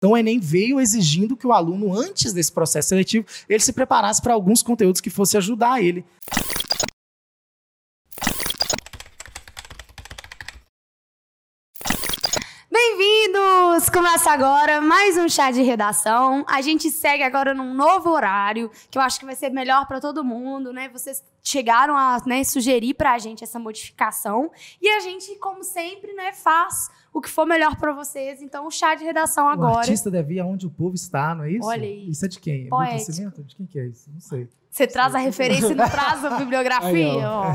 Então o Enem veio exigindo que o aluno, antes desse processo seletivo, ele se preparasse para alguns conteúdos que fosse ajudar ele. Bem-vindos! Começa agora mais um chá de redação. A gente segue agora num novo horário, que eu acho que vai ser melhor para todo mundo, né? Vocês chegaram a né, sugerir para a gente essa modificação e a gente, como sempre, né, faz o que for melhor para vocês. Então, o chá de redação agora. O artista deve ir aonde o povo está, não é isso? Olha aí. Isso é de quem? É Milton Nascimento? De quem que é isso? Não sei. Você traz a referência e não traz a bibliografia, Aí, ó.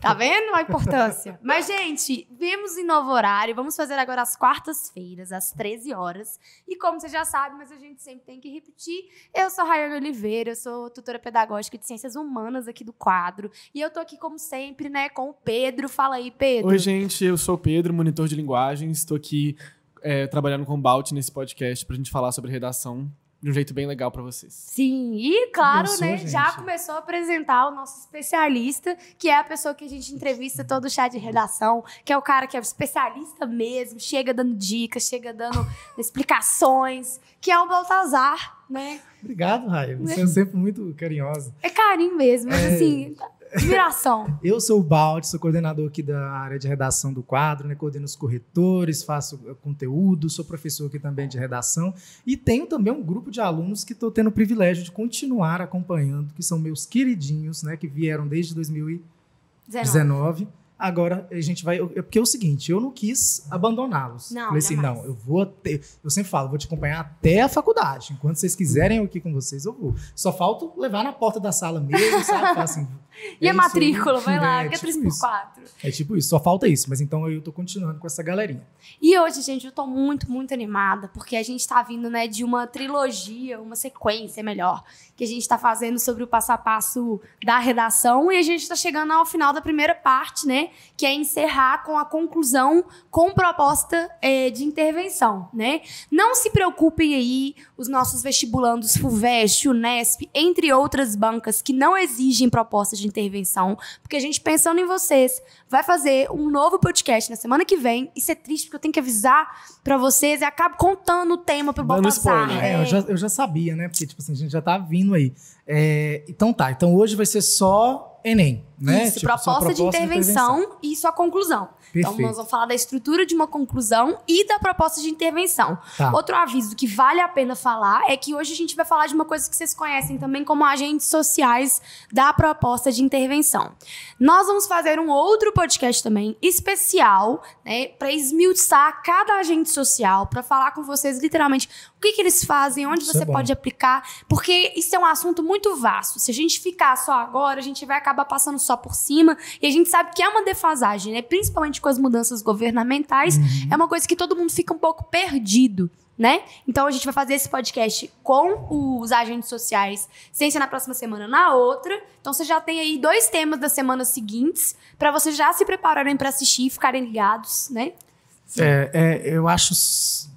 Tá vendo a importância? Mas, gente, vemos em novo horário. Vamos fazer agora às quartas-feiras, às 13 horas. E como você já sabe, mas a gente sempre tem que repetir, eu sou Rayane Oliveira, eu sou tutora pedagógica de Ciências Humanas aqui do quadro. E eu tô aqui, como sempre, né, com o Pedro. Fala aí, Pedro. Oi, gente, eu sou o Pedro, monitor de linguagem. Estou aqui é, trabalhando com o Balt nesse podcast pra gente falar sobre redação de um jeito bem legal para vocês. Sim, e claro, né, gente. já começou a apresentar o nosso especialista, que é a pessoa que a gente entrevista todo o chá de redação, que é o cara que é especialista mesmo, chega dando dicas, chega dando explicações, que é o Baltazar, né? Obrigado, Raia. Você é sempre muito carinhosa. É carinho mesmo, mas é... assim, Admiração. Eu sou o Baldi, sou coordenador aqui da área de redação do quadro, né? coordeno os corretores, faço eh, conteúdo, sou professor aqui também de redação e tenho também um grupo de alunos que estou tendo o privilégio de continuar acompanhando, que são meus queridinhos, né? que vieram desde 2019. Agora a gente vai. Porque é o seguinte, eu não quis abandoná-los. Não, Falei assim, jamais. não, eu vou ter. Eu sempre falo, vou te acompanhar até a faculdade. Enquanto vocês quiserem eu aqui com vocês, eu vou. Só falta levar na porta da sala mesmo, sabe? Falar assim, e é a matrícula, vai lá, é, que é tipo 3 por 4 É tipo isso, só falta isso. Mas então eu tô continuando com essa galerinha. E hoje, gente, eu tô muito, muito animada, porque a gente tá vindo, né, de uma trilogia, uma sequência melhor, que a gente tá fazendo sobre o passo a passo da redação, e a gente tá chegando ao final da primeira parte, né, que é encerrar com a conclusão com proposta é, de intervenção, né? Não se preocupem aí, os nossos vestibulandos FUVEST, UNESP, entre outras bancas que não exigem propostas de intervenção, porque a gente pensando em vocês, vai fazer um novo podcast na semana que vem. Isso é triste porque eu tenho que avisar para vocês e acabo contando o tema pro Baltazar. É, eu, já, eu já sabia, né? Porque, tipo assim, a gente já tá vindo aí. É, então tá, então hoje vai ser só Enem, né? Isso, tipo, proposta, proposta de, intervenção de intervenção e sua conclusão. Perfeito. Então, nós vamos falar da estrutura de uma conclusão e da proposta de intervenção. Tá. Outro aviso que vale a pena falar é que hoje a gente vai falar de uma coisa que vocês conhecem também como agentes sociais da proposta de intervenção. Nós vamos fazer um outro podcast também especial, né, para esmiuçar cada agente social, para falar com vocês literalmente o que, que eles fazem, onde isso você é pode aplicar, porque isso é um assunto muito vasto. Se a gente ficar só agora, a gente vai acabar passando só por cima e a gente sabe que é uma defasagem, né? Principalmente com as mudanças governamentais, uhum. é uma coisa que todo mundo fica um pouco perdido. Né? Então a gente vai fazer esse podcast com os agentes sociais, ciência na próxima semana, na outra. Então você já tem aí dois temas das semanas seguintes para vocês já se prepararem para assistir, ficarem ligados, né? É, é, eu acho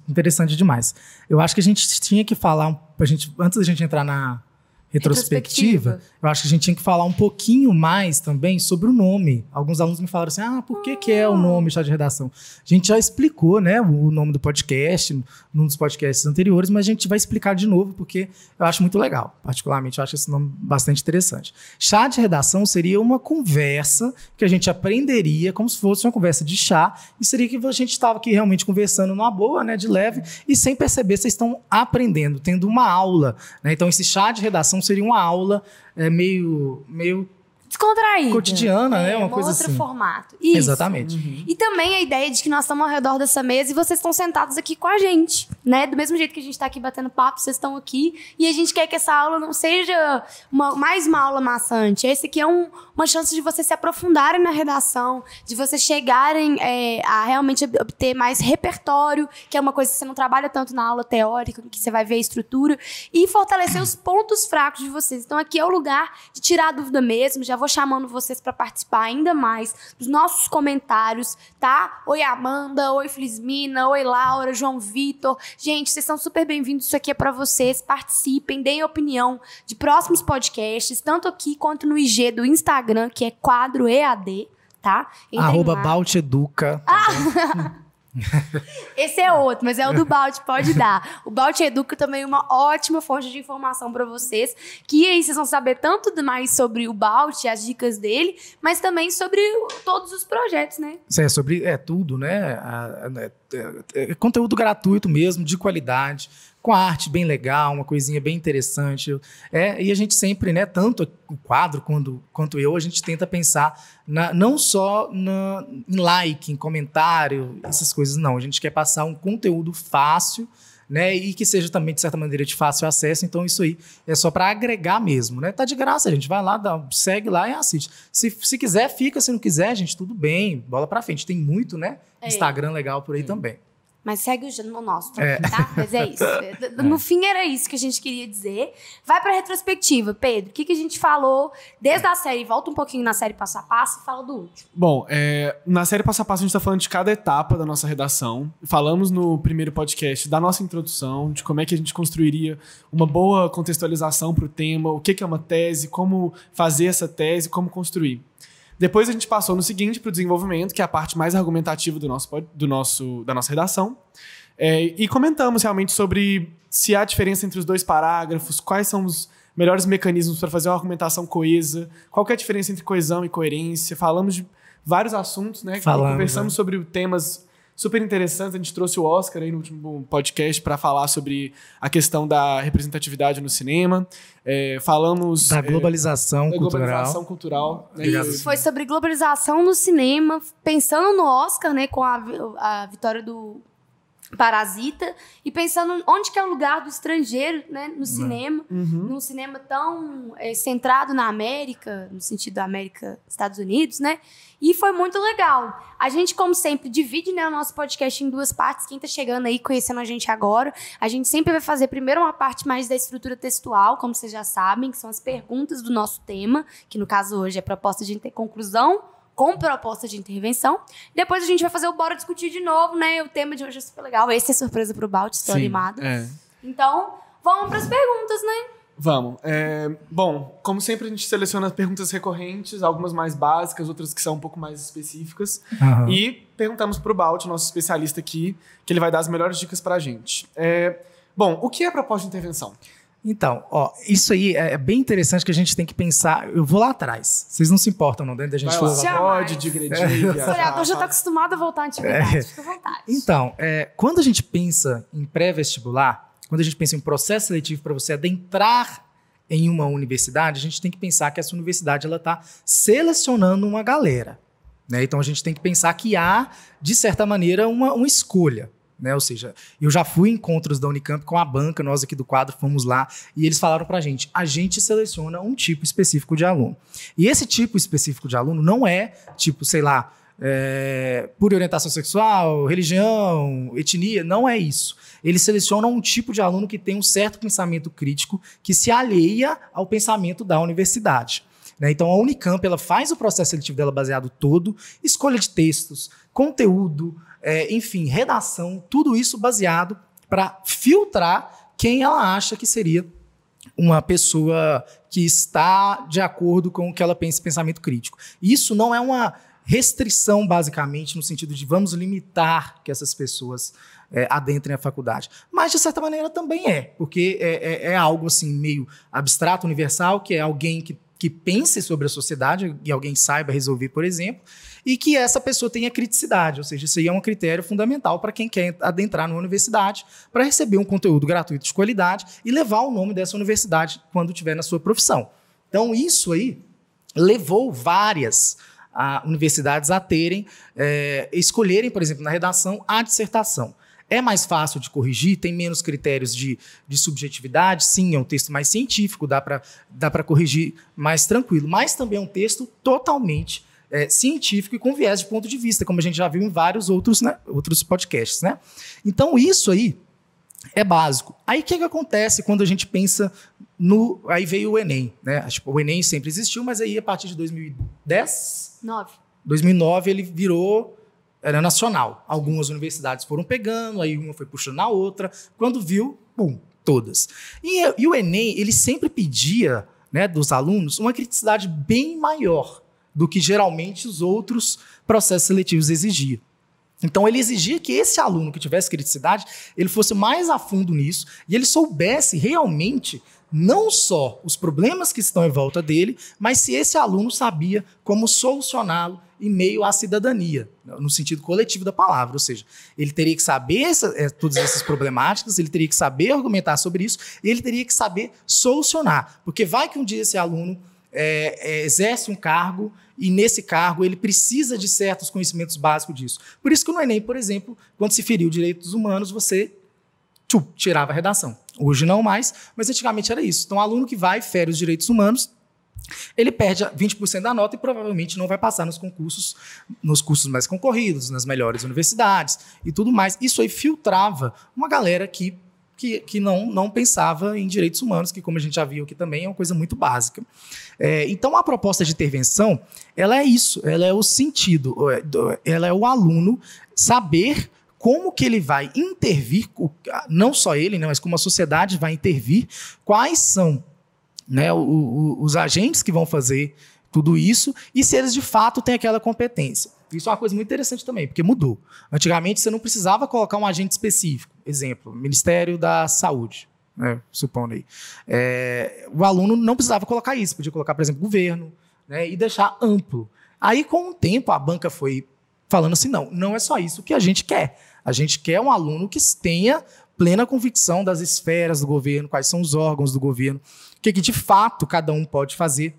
interessante demais. Eu acho que a gente tinha que falar, a gente, antes da gente entrar na, retrospectiva, retrospectiva, eu acho que a gente tinha que falar um pouquinho mais também sobre o nome. Alguns alunos me falaram assim: ah, por que, ah. que é o nome chá de redação? A gente já explicou, né, o nome do podcast, num dos podcasts anteriores, mas a gente vai explicar de novo, porque eu acho muito legal. Particularmente, eu acho esse nome bastante interessante. Chá de redação seria uma conversa que a gente aprenderia como se fosse uma conversa de chá, e seria que a gente estava aqui realmente conversando numa boa, né, de leve, e sem perceber, vocês estão aprendendo, tendo uma aula. Né? Então, esse chá de redação seria uma aula é, meio, meio descontraída. Cotidiana, né? é, né? Uma, coisa outro assim. formato. Isso. Exatamente. Uhum. E também a ideia de que nós estamos ao redor dessa mesa e vocês estão sentados aqui com a gente, né? Do mesmo jeito que a gente está aqui batendo papo, vocês estão aqui e a gente quer que essa aula não seja uma, mais uma aula maçante. Esse aqui é um, uma chance de vocês se aprofundarem na redação, de vocês chegarem é, a realmente obter mais repertório, que é uma coisa que você não trabalha tanto na aula teórica, que você vai ver a estrutura, e fortalecer os pontos fracos de vocês. Então aqui é o lugar de tirar a dúvida mesmo, já vou chamando vocês para participar ainda mais dos nossos comentários, tá? Oi Amanda, oi Felismina, oi Laura, João Vitor. Gente, vocês são super bem-vindos, isso aqui é para vocês. Participem, deem opinião de próximos podcasts, tanto aqui quanto no IG do Instagram, que é quadro EAD, tá? Entrem Arroba Balteduca. Ah! Esse é outro, mas é o do Balt, pode dar. O Balt Educa também é uma ótima fonte de informação para vocês, que aí vocês vão saber tanto mais sobre o Balt, as dicas dele, mas também sobre todos os projetos, né? É, sobre é, tudo, né? É, é, é, conteúdo gratuito mesmo, de qualidade com a arte bem legal, uma coisinha bem interessante. É, e a gente sempre, né, tanto o quadro quanto, quanto eu, a gente tenta pensar na, não só na, em like, em comentário, essas coisas, não. A gente quer passar um conteúdo fácil, né, e que seja também, de certa maneira, de fácil acesso. Então, isso aí é só para agregar mesmo, né? Tá de graça, a gente vai lá, dá, segue lá e assiste. Se, se quiser, fica. Se não quiser, gente, tudo bem. Bola para frente. Tem muito, né? É. Instagram legal por aí é. também. Mas segue o nosso também, é. tá? Mas é isso. No é. fim, era isso que a gente queria dizer. Vai pra retrospectiva, Pedro. O que, que a gente falou desde a série? Volta um pouquinho na série passo a passo e fala do último. Bom, é, na série passo a passo, a gente tá falando de cada etapa da nossa redação. Falamos no primeiro podcast da nossa introdução, de como é que a gente construiria uma boa contextualização pro tema, o que, que é uma tese, como fazer essa tese, como construir. Depois a gente passou no seguinte para o desenvolvimento, que é a parte mais argumentativa do nosso, do nosso, da nossa redação. É, e comentamos realmente sobre se há diferença entre os dois parágrafos, quais são os melhores mecanismos para fazer uma argumentação coesa, qual é a diferença entre coesão e coerência. Falamos de vários assuntos, né? Conversamos né? sobre temas super interessantes. A gente trouxe o Oscar aí no último podcast para falar sobre a questão da representatividade no cinema. É, falamos. Da globalização é, cultural. Da globalização cultural. Né? Isso, foi sobre globalização no cinema, pensando no Oscar, né, com a, a vitória do Parasita e pensando onde que é o lugar do estrangeiro, né, no cinema, uhum. num cinema tão é, centrado na América, no sentido da América, Estados Unidos, né? E foi muito legal. A gente, como sempre, divide né, o nosso podcast em duas partes. Quem está chegando aí, conhecendo a gente agora, a gente sempre vai fazer primeiro uma parte mais da estrutura textual, como vocês já sabem, que são as perguntas do nosso tema, que no caso hoje é proposta de conclusão com proposta de intervenção. Depois a gente vai fazer o Bora Discutir de novo, né? O tema de hoje é super legal. Esse é surpresa pro Balt, estou Sim, animada. É. Então, vamos para as perguntas, né? Vamos. É, bom, como sempre, a gente seleciona perguntas recorrentes, algumas mais básicas, outras que são um pouco mais específicas. Uhum. E perguntamos para o Balt, nosso especialista aqui, que ele vai dar as melhores dicas para a gente. É, bom, o que é proposta de intervenção? Então, ó, isso aí é, é bem interessante que a gente tem que pensar. Eu vou lá atrás. Vocês não se importam, não, dentro da gente falar. Pode, digredir. O historiador já está acostumado a voltar à antiguidade. É. Fica à vontade. Então, é, quando a gente pensa em pré-vestibular, quando a gente pensa em processo seletivo para você adentrar em uma universidade, a gente tem que pensar que essa universidade ela está selecionando uma galera. Né? Então a gente tem que pensar que há, de certa maneira, uma, uma escolha. Né? Ou seja, eu já fui em encontros da Unicamp com a banca, nós aqui do quadro fomos lá, e eles falaram para a gente: a gente seleciona um tipo específico de aluno. E esse tipo específico de aluno não é tipo, sei lá, é, por orientação sexual, religião, etnia, não é isso. Eles selecionam um tipo de aluno que tem um certo pensamento crítico que se alheia ao pensamento da universidade. Né? Então a Unicamp ela faz o processo seletivo dela baseado todo, escolha de textos, conteúdo, é, enfim, redação, tudo isso baseado para filtrar quem ela acha que seria uma pessoa que está de acordo com o que ela pensa pensamento crítico. Isso não é uma restrição, basicamente, no sentido de vamos limitar que essas pessoas é, adentrem a faculdade. Mas, de certa maneira, também é, porque é, é, é algo assim meio abstrato, universal, que é alguém que que pense sobre a sociedade e alguém saiba resolver, por exemplo, e que essa pessoa tenha criticidade, ou seja, isso aí é um critério fundamental para quem quer adentrar numa universidade para receber um conteúdo gratuito de qualidade e levar o nome dessa universidade quando estiver na sua profissão. Então, isso aí levou várias a, universidades a terem, é, escolherem, por exemplo, na redação, a dissertação. É mais fácil de corrigir, tem menos critérios de, de subjetividade, sim, é um texto mais científico, dá para dá corrigir mais tranquilo, mas também é um texto totalmente é, científico e com viés de ponto de vista, como a gente já viu em vários outros, né, outros podcasts. Né? Então, isso aí é básico. Aí o que, que acontece quando a gente pensa no. Aí veio o Enem. Né? Tipo, o Enem sempre existiu, mas aí a partir de 2010. 9. 2009 ele virou era nacional. Algumas universidades foram pegando, aí uma foi puxando a outra. Quando viu, bum, todas. E, e o Enem, ele sempre pedia né, dos alunos uma criticidade bem maior do que geralmente os outros processos seletivos exigiam. Então ele exigia que esse aluno que tivesse criticidade, ele fosse mais a fundo nisso e ele soubesse realmente não só os problemas que estão em volta dele, mas se esse aluno sabia como solucioná-lo em meio à cidadania, no sentido coletivo da palavra. Ou seja, ele teria que saber essa, é, todas essas problemáticas, ele teria que saber argumentar sobre isso, e ele teria que saber solucionar. Porque vai que um dia esse aluno é, é, exerce um cargo e nesse cargo ele precisa de certos conhecimentos básicos disso. Por isso que no Enem, por exemplo, quando se feriu direitos humanos, você tchum, tirava a redação. Hoje não mais, mas antigamente era isso. Então, aluno que vai fere os direitos humanos, ele perde 20% da nota e provavelmente não vai passar nos concursos, nos cursos mais concorridos, nas melhores universidades e tudo mais. Isso aí filtrava uma galera que, que, que não, não pensava em direitos humanos, que, como a gente já viu aqui também, é uma coisa muito básica. É, então, a proposta de intervenção, ela é isso, ela é o sentido, é, ela é o aluno saber como que ele vai intervir, não só ele, né, mas como a sociedade vai intervir, quais são né, o, o, os agentes que vão fazer tudo isso e se eles de fato têm aquela competência. Isso é uma coisa muito interessante também, porque mudou. Antigamente você não precisava colocar um agente específico. Exemplo, Ministério da Saúde, né, supondo aí. É, o aluno não precisava colocar isso, podia colocar, por exemplo, governo, né, e deixar amplo. Aí, com o tempo, a banca foi falando assim: não, não é só isso que a gente quer. A gente quer um aluno que tenha plena convicção das esferas do governo, quais são os órgãos do governo, o que, que de fato cada um pode fazer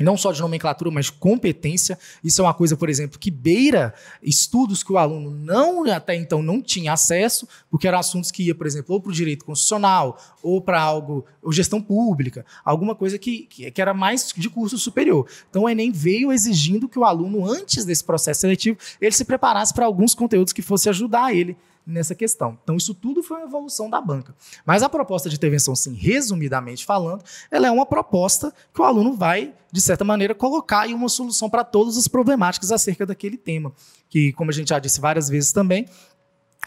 não só de nomenclatura, mas competência. Isso é uma coisa, por exemplo, que beira estudos que o aluno não até então não tinha acesso, porque eram assuntos que ia, por exemplo, ou para o direito constitucional, ou para algo, ou gestão pública, alguma coisa que, que, era mais de curso superior. Então o Enem veio exigindo que o aluno, antes desse processo seletivo, ele se preparasse para alguns conteúdos que fosse ajudar ele nessa questão. Então, isso tudo foi uma evolução da banca. Mas a proposta de intervenção, sim, resumidamente falando, ela é uma proposta que o aluno vai, de certa maneira, colocar aí uma solução para todas as problemáticas acerca daquele tema. Que, como a gente já disse várias vezes também,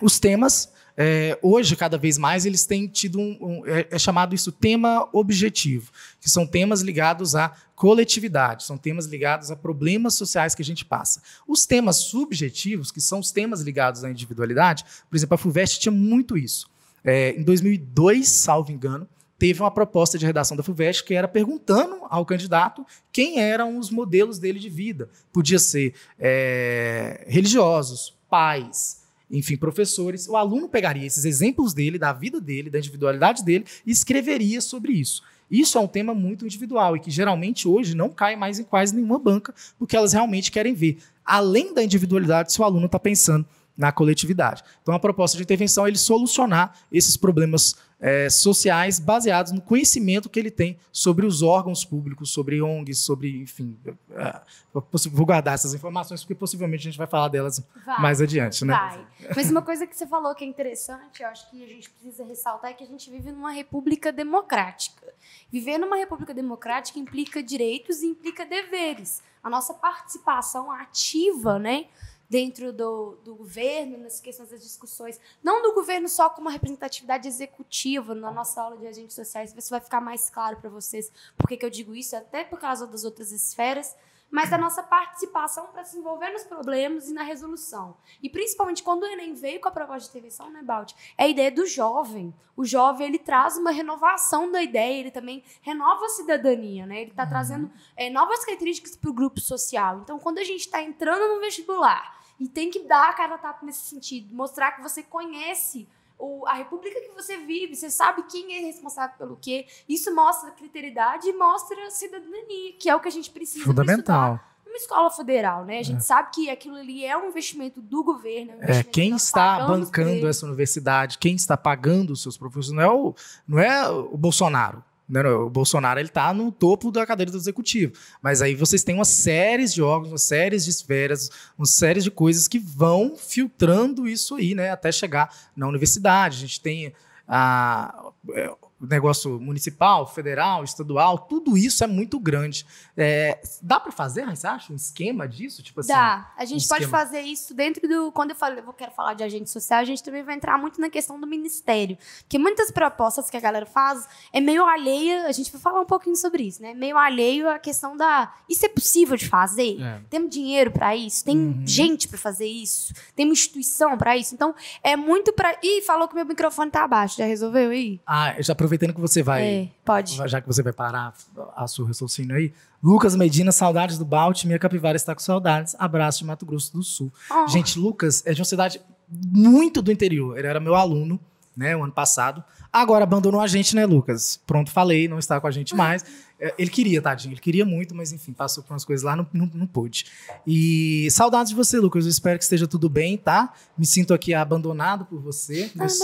os temas é, hoje, cada vez mais, eles têm tido um. um é, é, chamado isso tema objetivo, que são temas ligados à coletividade, são temas ligados a problemas sociais que a gente passa. Os temas subjetivos, que são os temas ligados à individualidade, por exemplo, a FUVEST tinha muito isso. É, em 2002, salvo engano, teve uma proposta de redação da FUVEST que era perguntando ao candidato quem eram os modelos dele de vida. Podia ser é, religiosos, pais, enfim, professores, o aluno pegaria esses exemplos dele, da vida dele, da individualidade dele e escreveria sobre isso. Isso é um tema muito individual e que geralmente hoje não cai mais em quase nenhuma banca, porque elas realmente querem ver, além da individualidade, se o aluno está pensando na coletividade. Então, a proposta de intervenção é ele solucionar esses problemas é, sociais baseados no conhecimento que ele tem sobre os órgãos públicos, sobre ONGs, sobre, enfim. É, vou guardar essas informações, porque possivelmente a gente vai falar delas vai, mais adiante, né? Vai. Mas uma coisa que você falou que é interessante, eu acho que a gente precisa ressaltar, é que a gente vive numa república democrática. Viver numa república democrática implica direitos e implica deveres. A nossa participação ativa, né? Dentro do, do governo, nas questões das discussões, não do governo só como representatividade executiva, na nossa aula de agentes sociais, isso vai ficar mais claro para vocês por que eu digo isso, até por causa das outras esferas, mas da nossa participação para se envolver nos problemas e na resolução. E principalmente quando o Enem veio com a proposta de intervenção, né, Balti? É a ideia do jovem. O jovem, ele traz uma renovação da ideia, ele também renova a cidadania, né? Ele está uhum. trazendo é, novas características para o grupo social. Então, quando a gente está entrando no vestibular e tem que dar a cara a tapa nesse sentido, mostrar que você conhece o, a república que você vive, você sabe quem é responsável pelo quê. Isso mostra criteridade e mostra cidadania, que é o que a gente precisa Fundamental. Numa escola federal, né? A gente é. sabe que aquilo ali é um investimento do governo. É, um é quem está bancando essa universidade, quem está pagando os seus professores, não é o, não é o Bolsonaro. Não, não, o Bolsonaro ele está no topo da cadeira do executivo. Mas aí vocês têm uma série de órgãos, uma série de esferas, uma série de coisas que vão filtrando isso aí, né? Até chegar na universidade. A gente tem a, é, negócio municipal, federal, estadual, tudo isso é muito grande. É, dá para fazer, você acha, um esquema disso? Tipo assim, dá. A gente um pode esquema. fazer isso dentro do. Quando eu, falo, eu quero falar de agente social, a gente também vai entrar muito na questão do ministério. Porque muitas propostas que a galera faz é meio alheia. A gente vai falar um pouquinho sobre isso, né? Meio alheio à questão da. Isso é possível de fazer? É. Temos dinheiro para isso? Tem uhum. gente para fazer isso? Tem uma instituição para isso? Então, é muito para. Ih, falou que meu microfone tá abaixo. Já resolveu aí? Ah, já aproveitando que você vai. É, pode. Já que você vai parar a sua raciocínio aí. Lucas Medina, saudades do Balt. Minha capivara está com saudades. Abraço de Mato Grosso do Sul. Oh. Gente, Lucas é de uma cidade muito do interior. Ele era meu aluno, né, o ano passado. Agora abandonou a gente, né, Lucas? Pronto, falei, não está com a gente mais. É, ele queria, tadinho, ele queria muito, mas enfim, passou por umas coisas lá, não, não, não pôde. E saudades de você, Lucas. Eu espero que esteja tudo bem, tá? Me sinto aqui abandonado por você, mas,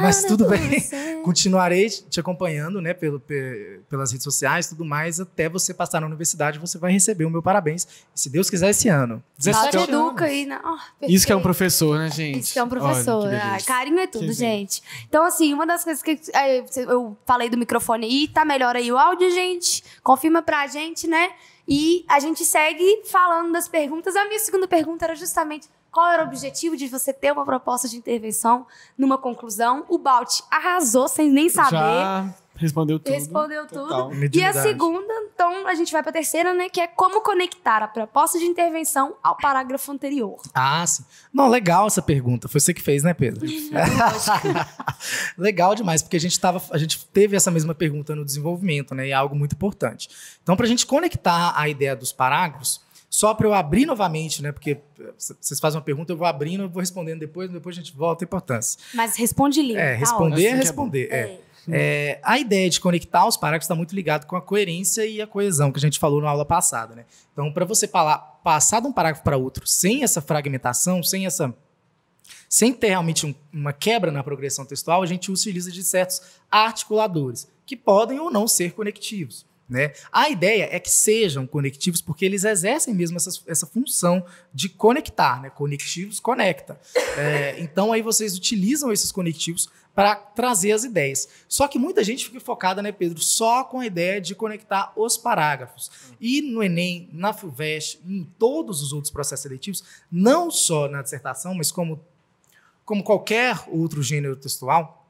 mas tudo bem. Continuarei te acompanhando, né, pelo, pelas redes sociais tudo mais, até você passar na universidade, você vai receber o meu parabéns. Se Deus quiser, esse ano. 17 educa aí, né? Oh, Isso que é um professor, né, gente? Isso que é um professor. Olha, ah, carinho é tudo, que gente. Então, assim, uma das coisas que eu falei do microfone aí, tá melhor aí o áudio, gente confirma pra gente, né? E a gente segue falando das perguntas. A minha segunda pergunta era justamente qual era o objetivo de você ter uma proposta de intervenção numa conclusão. O Balt arrasou sem nem saber. Já Respondeu tudo. Respondeu tudo. E a segunda, então, a gente vai para a terceira, né? Que é como conectar a proposta de intervenção ao parágrafo anterior. Ah, sim. Não, legal essa pergunta. Foi você que fez, né, Pedro? legal demais, porque a gente, tava, a gente teve essa mesma pergunta no desenvolvimento, né? E é algo muito importante. Então, para a gente conectar a ideia dos parágrafos, só para eu abrir novamente, né? Porque vocês fazem uma pergunta, eu vou abrindo, eu vou respondendo depois, depois a gente volta à importância. Mas responde livre. É, tá responder é responder. É. é. É, a ideia de conectar os parágrafos está muito ligado com a coerência e a coesão que a gente falou na aula passada. Né? Então, para você falar, passar de um parágrafo para outro sem essa fragmentação, sem essa sem ter realmente um, uma quebra na progressão textual, a gente utiliza de certos articuladores, que podem ou não ser conectivos. Né? A ideia é que sejam conectivos porque eles exercem mesmo essa, essa função de conectar. Né? Conectivos conecta. É, então aí vocês utilizam esses conectivos para trazer as ideias. Só que muita gente fica focada, né, Pedro, só com a ideia de conectar os parágrafos. E no Enem, na FUVEST, em todos os outros processos seletivos, não só na dissertação, mas como, como qualquer outro gênero textual,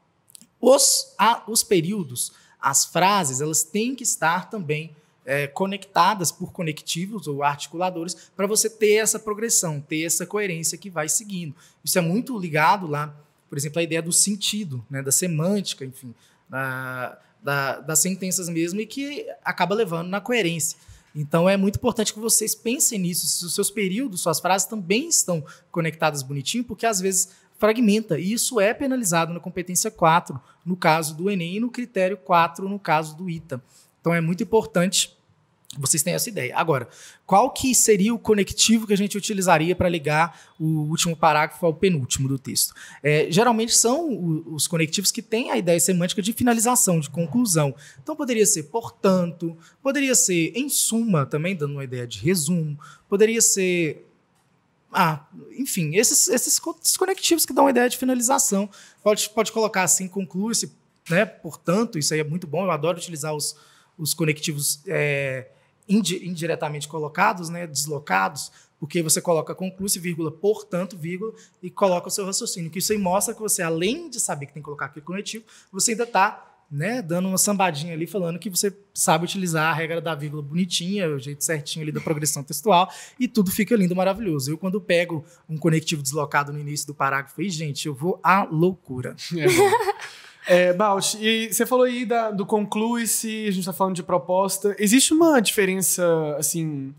os, a, os períodos, as frases, elas têm que estar também é, conectadas por conectivos ou articuladores para você ter essa progressão, ter essa coerência que vai seguindo. Isso é muito ligado lá por exemplo, a ideia do sentido, né, da semântica, enfim, da, da, das sentenças mesmo, e que acaba levando na coerência. Então é muito importante que vocês pensem nisso, se os seus períodos, suas frases também estão conectadas bonitinho, porque às vezes fragmenta, e isso é penalizado na competência 4, no caso do Enem, e no critério 4, no caso do ITA. Então é muito importante vocês têm essa ideia. Agora, qual que seria o conectivo que a gente utilizaria para ligar o último parágrafo ao penúltimo do texto? É, geralmente são os conectivos que têm a ideia semântica de finalização, de conclusão. Então poderia ser portanto, poderia ser em suma, também dando uma ideia de resumo, poderia ser ah, enfim, esses, esses conectivos que dão uma ideia de finalização. Pode, pode colocar assim, conclui-se, né? Portanto, isso aí é muito bom. Eu adoro utilizar os, os conectivos é, indiretamente colocados, né, deslocados, porque você coloca conclui-se, vírgula, portanto, vírgula, e coloca o seu raciocínio. Que isso aí mostra que você, além de saber que tem que colocar aquele conectivo, você ainda está né, dando uma sambadinha ali, falando que você sabe utilizar a regra da vírgula bonitinha, o jeito certinho ali da progressão textual, e tudo fica lindo, maravilhoso. Eu, quando pego um conectivo deslocado no início do parágrafo, aí, gente, eu vou à loucura. É É, Bausch, e você falou aí da, do conclui-se, a gente está falando de proposta. Existe uma diferença, assim,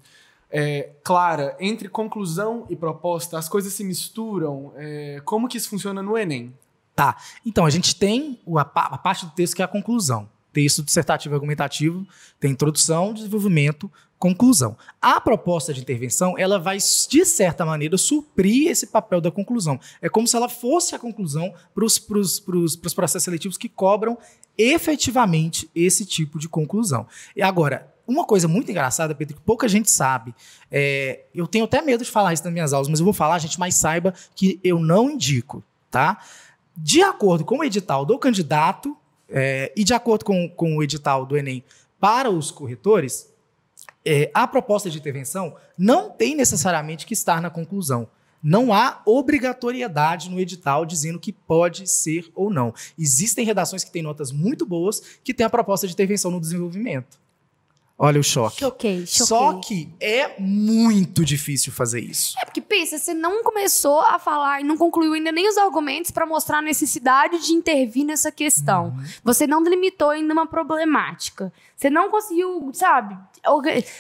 é, clara entre conclusão e proposta? As coisas se misturam? É, como que isso funciona no Enem? Tá. Então, a gente tem a, a parte do texto que é a conclusão texto dissertativo argumentativo, tem introdução, desenvolvimento, conclusão. A proposta de intervenção, ela vai, de certa maneira, suprir esse papel da conclusão. É como se ela fosse a conclusão para os processos seletivos que cobram efetivamente esse tipo de conclusão. E agora, uma coisa muito engraçada, Pedro, que pouca gente sabe, é, eu tenho até medo de falar isso nas minhas aulas, mas eu vou falar, gente, mas saiba que eu não indico, tá? De acordo com o edital do candidato, É, e de acordo com, com o edital do Enem para os corretores, é, a proposta de intervenção não tem necessariamente que estar na conclusão. Não há obrigatoriedade no edital dizendo que pode ser ou não. Existem redações que têm notas muito boas que têm a proposta de intervenção no desenvolvimento. Olha o choque. Choquei, choquei. Só que é muito difícil fazer isso. É porque pensa, você não começou a falar e não concluiu ainda nem os argumentos para mostrar a necessidade de intervir nessa questão. Uhum. Você não delimitou ainda uma problemática. Você não conseguiu, sabe?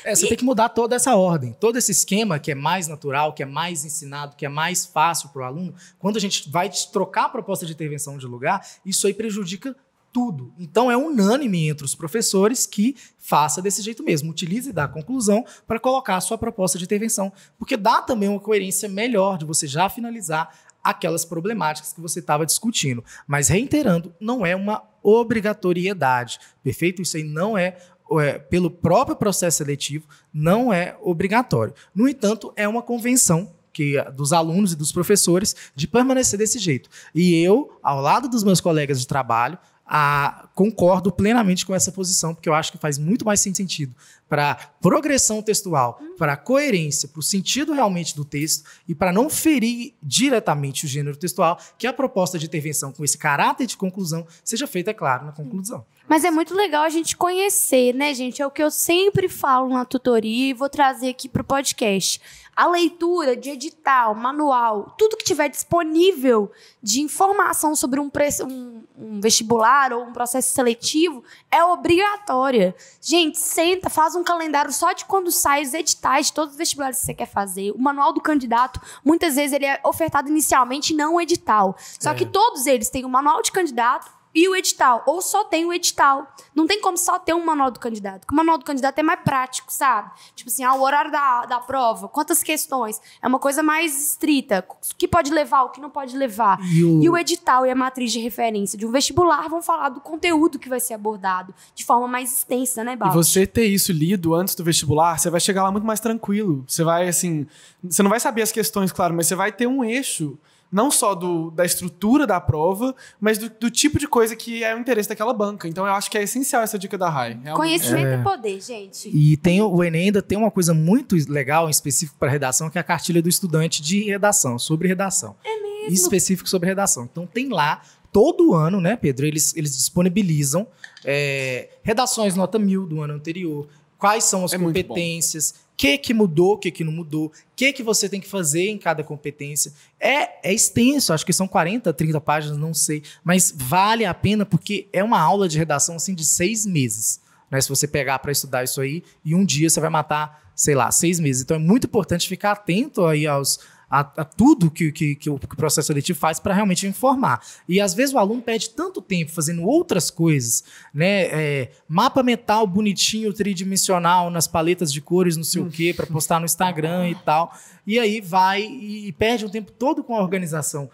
É, você e... tem que mudar toda essa ordem. Todo esse esquema que é mais natural, que é mais ensinado, que é mais fácil para o aluno, quando a gente vai trocar a proposta de intervenção de lugar, isso aí prejudica tudo. Então é unânime entre os professores que faça desse jeito mesmo, utilize da conclusão para colocar a sua proposta de intervenção, porque dá também uma coerência melhor de você já finalizar aquelas problemáticas que você estava discutindo. Mas reiterando, não é uma obrigatoriedade, perfeito? Isso aí não é, é pelo próprio processo seletivo, não é obrigatório. No entanto, é uma convenção que, dos alunos e dos professores de permanecer desse jeito. E eu, ao lado dos meus colegas de trabalho, a, concordo plenamente com essa posição, porque eu acho que faz muito mais sentido para progressão textual, para coerência, para o sentido realmente do texto e para não ferir diretamente o gênero textual, que a proposta de intervenção com esse caráter de conclusão seja feita, é claro, na conclusão. Mas é muito legal a gente conhecer, né, gente? É o que eu sempre falo na tutoria e vou trazer aqui para o podcast a leitura de edital, manual, tudo que tiver disponível de informação sobre um, um, um, vestibular ou um processo seletivo é obrigatória. Gente, senta, faz um calendário só de quando sai os editais de todos os vestibulares que você quer fazer. O manual do candidato, muitas vezes ele é ofertado inicialmente não edital. Só é. que todos eles têm o manual de candidato, e o edital. Ou só tem o edital. Não tem como só ter um manual do candidato. Porque o manual do candidato é mais prático, sabe? Tipo assim, ah, o horário da, da prova, quantas questões. É uma coisa mais estrita. O que pode levar, o que não pode levar. E o, e o edital e a matriz de referência de um vestibular vão falar do conteúdo que vai ser abordado de forma mais extensa, né, Balt? E você ter isso lido antes do vestibular, você vai chegar lá muito mais tranquilo. Você vai, assim. Você não vai saber as questões, claro, mas você vai ter um eixo não só do, da estrutura da prova, mas do, do, tipo de coisa que é o interesse daquela banca. Então eu acho que é essencial essa dica da RAI. Realmente. Conhecimento é. é poder, gente. E tem o Enem ainda tem uma coisa muito legal, em específico para redação, que é a cartilha do estudante de redação, sobre redação. É mesmo? Específico sobre redação. Então tem lá todo ano, né, Pedro? Eles, eles disponibilizam é, redações nota mil do ano anterior, quais são as é competências, que que mudou, o que que não mudou, o que que você tem que fazer em cada competência. É, é extenso, acho que são 40, 30 páginas, não sei, mas vale a pena porque é uma aula de redação assim de seis meses. Né? Se você pegar para estudar isso aí, e um dia você vai matar, sei lá, seis meses. Então é muito importante ficar atento aí aos, a, a tudo que, que, que, o, que, o, processo seletivo faz para realmente informar. E às vezes o aluno perde tanto tempo fazendo outras coisas, né? É, mapa mental bonitinho, tridimensional, nas paletas de cores, não sei o quê, para postar no Instagram e tal. E aí vai e, e perde um tempo todo com a organização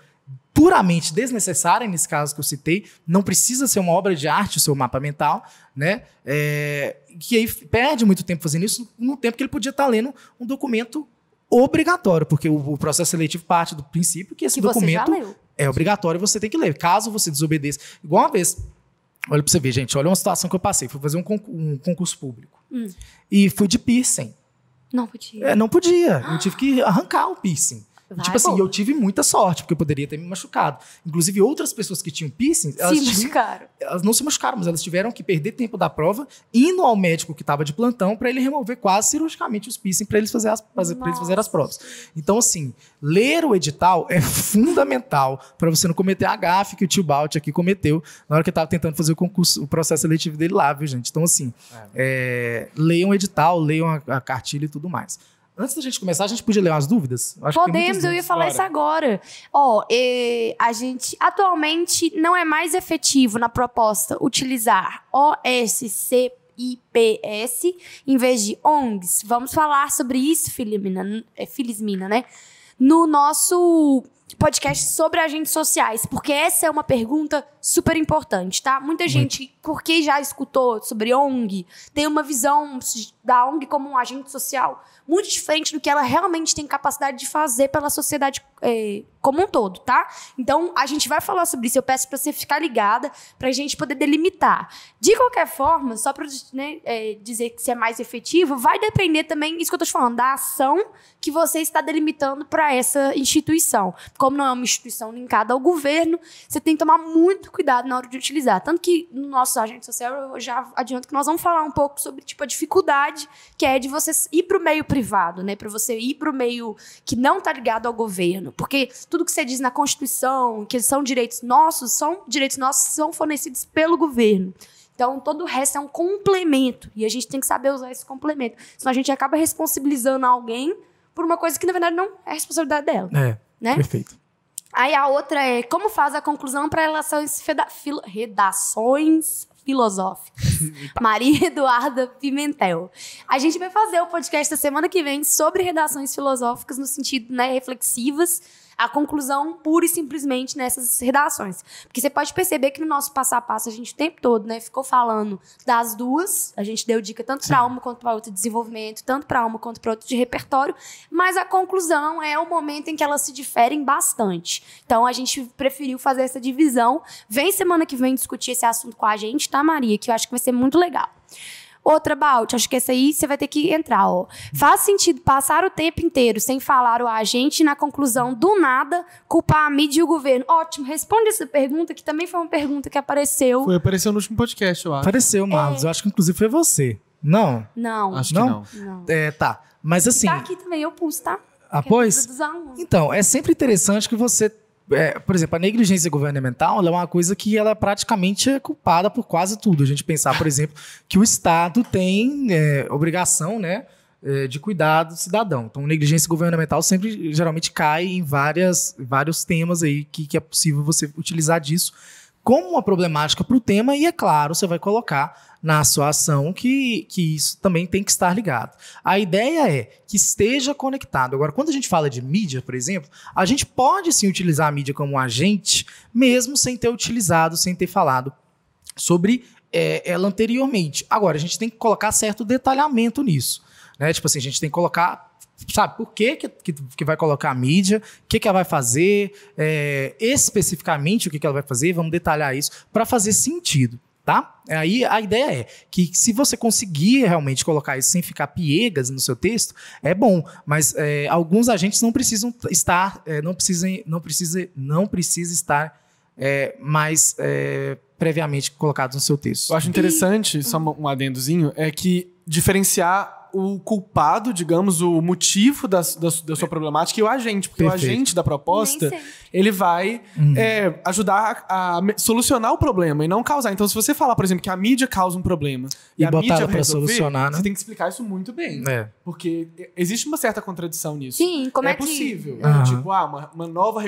puramente desnecessária, nesse caso que eu citei, não precisa ser uma obra de arte o seu mapa mental, né? É, que aí perde muito tempo fazendo isso, no tempo que ele podia estar lendo um documento obrigatório, porque o, processo seletivo parte do princípio que esse que documento é obrigatório você tem que ler. Caso você desobedeça. Igual uma vez, olha pra você ver, gente, olha uma situação que eu passei. Fui fazer um, concurso, um concurso público. Hum. E fui de piercing. Não podia. É, não podia. Eu tive que arrancar o piercing. Vai, tipo assim, eu tive muita sorte, porque eu poderia ter me machucado. Inclusive, outras pessoas que tinham piercing, elas, se machucaram. elas não se machucaram, mas elas tiveram que perder tempo da prova indo ao médico que estava de plantão para ele remover quase cirurgicamente os piercing para eles, fazer as, fazer, eles fazer as provas. Então, assim, ler o edital é fundamental para você não cometer a gafe que o tio Balt aqui cometeu na hora que estava tentando fazer o concurso, o processo seletivo dele lá, viu, gente? Então, assim, é. É, leiam o edital, leiam a, a cartilha e tudo mais. Antes da gente começar, a gente podia ler umas dúvidas? Acho Podemos, eu ia falar isso agora. Ó, oh, a gente atualmente não é mais efetivo na proposta utilizar OSCPS em vez de ONGs. Vamos falar sobre isso, Filimina, é Filismina, né? No nosso podcast sobre agentes sociais, porque essa é uma pergunta super importante, tá? Muita gente, porque já escutou sobre ONG, tem uma visão da ONG como um agente social muito diferente do que ela realmente tem capacidade de fazer pela sociedade é, como um todo, tá? Então, a gente vai falar sobre isso. Eu peço para você ficar ligada, para a gente poder delimitar. De qualquer forma, só para né, é, dizer que se é mais efetivo, vai depender também, isso que eu estou te falando, da ação que você está delimitando para essa instituição. Como não é uma instituição linkada ao governo, você tem que tomar muito cuidado na hora de utilizar. Tanto que no nosso agente social, eu já adianto que nós vamos falar um pouco sobre tipo, a dificuldade que é de você ir para o meio privado, né? Para você ir para o meio que não está ligado ao governo. Porque tudo que você diz na Constituição, que são direitos nossos, são direitos nossos são fornecidos pelo governo. Então, todo o resto é um complemento. E a gente tem que saber usar esse complemento. Senão a gente acaba responsabilizando alguém por uma coisa que, na verdade, não é responsabilidade dela. É. Né? Perfeito. Aí a outra é como faz a conclusão para relações fil redações filosóficas. Maria Eduarda Pimentel. A gente vai fazer o podcast da semana que vem sobre redações filosóficas no sentido, né, reflexivas a conclusão pura e simplesmente nessas redações. Porque você pode perceber que no nosso passo a passo a gente o tempo todo, né, ficou falando das duas, a gente deu dica tanto para uma quanto para outra de desenvolvimento, tanto para uma quanto para outra de repertório, mas a conclusão é o momento em que elas se diferem bastante. Então a gente preferiu fazer essa divisão. Vem semana que vem discutir esse assunto com a gente, tá, Maria? Que eu acho que vai ser muito legal. Outra, Balt, acho que essa aí você vai ter que entrar, ó. Faz sentido passar o tempo inteiro sem falar o agente na conclusão do nada culpar a mídia e o governo? Ótimo, responde essa pergunta, que também foi uma pergunta que apareceu. Foi, apareceu no último podcast, eu acho. Apareceu, Marlos. É. Eu acho que inclusive foi você. Não? Não. Acho não? que não. não. É, tá. Mas assim. Tá aqui também, eu pus, tá? Ah, pois? Então, é sempre interessante que você é, por exemplo, a negligência governamental é uma coisa que ela praticamente é culpada por quase tudo. A gente pensar, por exemplo, que o Estado tem é, obrigação, né? É, de cuidar do cidadão. Então, negligência governamental sempre geralmente cai em várias, vários temas aí que, que é possível você utilizar disso como uma problemática para o tema, e é claro, você vai colocar na sua ação que, que isso também tem que estar ligado. A ideia é que esteja conectado. Agora, quando a gente fala de mídia, por exemplo, a gente pode sim utilizar a mídia como um agente, mesmo sem ter utilizado, sem ter falado sobre é, ela anteriormente. Agora, a gente tem que colocar certo detalhamento nisso. Né? Tipo assim, a gente tem que colocar sabe, por que, que, que vai colocar a mídia, o que, que ela vai fazer, é, especificamente o que, que ela vai fazer, vamos detalhar isso, para fazer sentido. Tá? Aí a ideia é que se você conseguir realmente colocar isso sem ficar piegas no seu texto, é bom. Mas é, alguns agentes não precisam estar, é, não precisam, não precisa, não precisa estar é, mais é, previamente colocados no seu texto. Eu acho interessante, só um adendozinho, é que diferenciar o culpado, digamos, o motivo da, da, da sua problemática e o agente. Porque Perfeito. o agente da proposta, ele vai uhum. é, ajudar a, a, solucionar o problema e não causar. Então, se você falar, por exemplo, que a mídia causa um problema e, e a mídia resolver, solucionar, né? você tem que explicar isso muito bem. É. Porque existe uma certa contradição nisso. Sim, como é, é que... possível. Uhum. Tipo, ah, uma, uma nova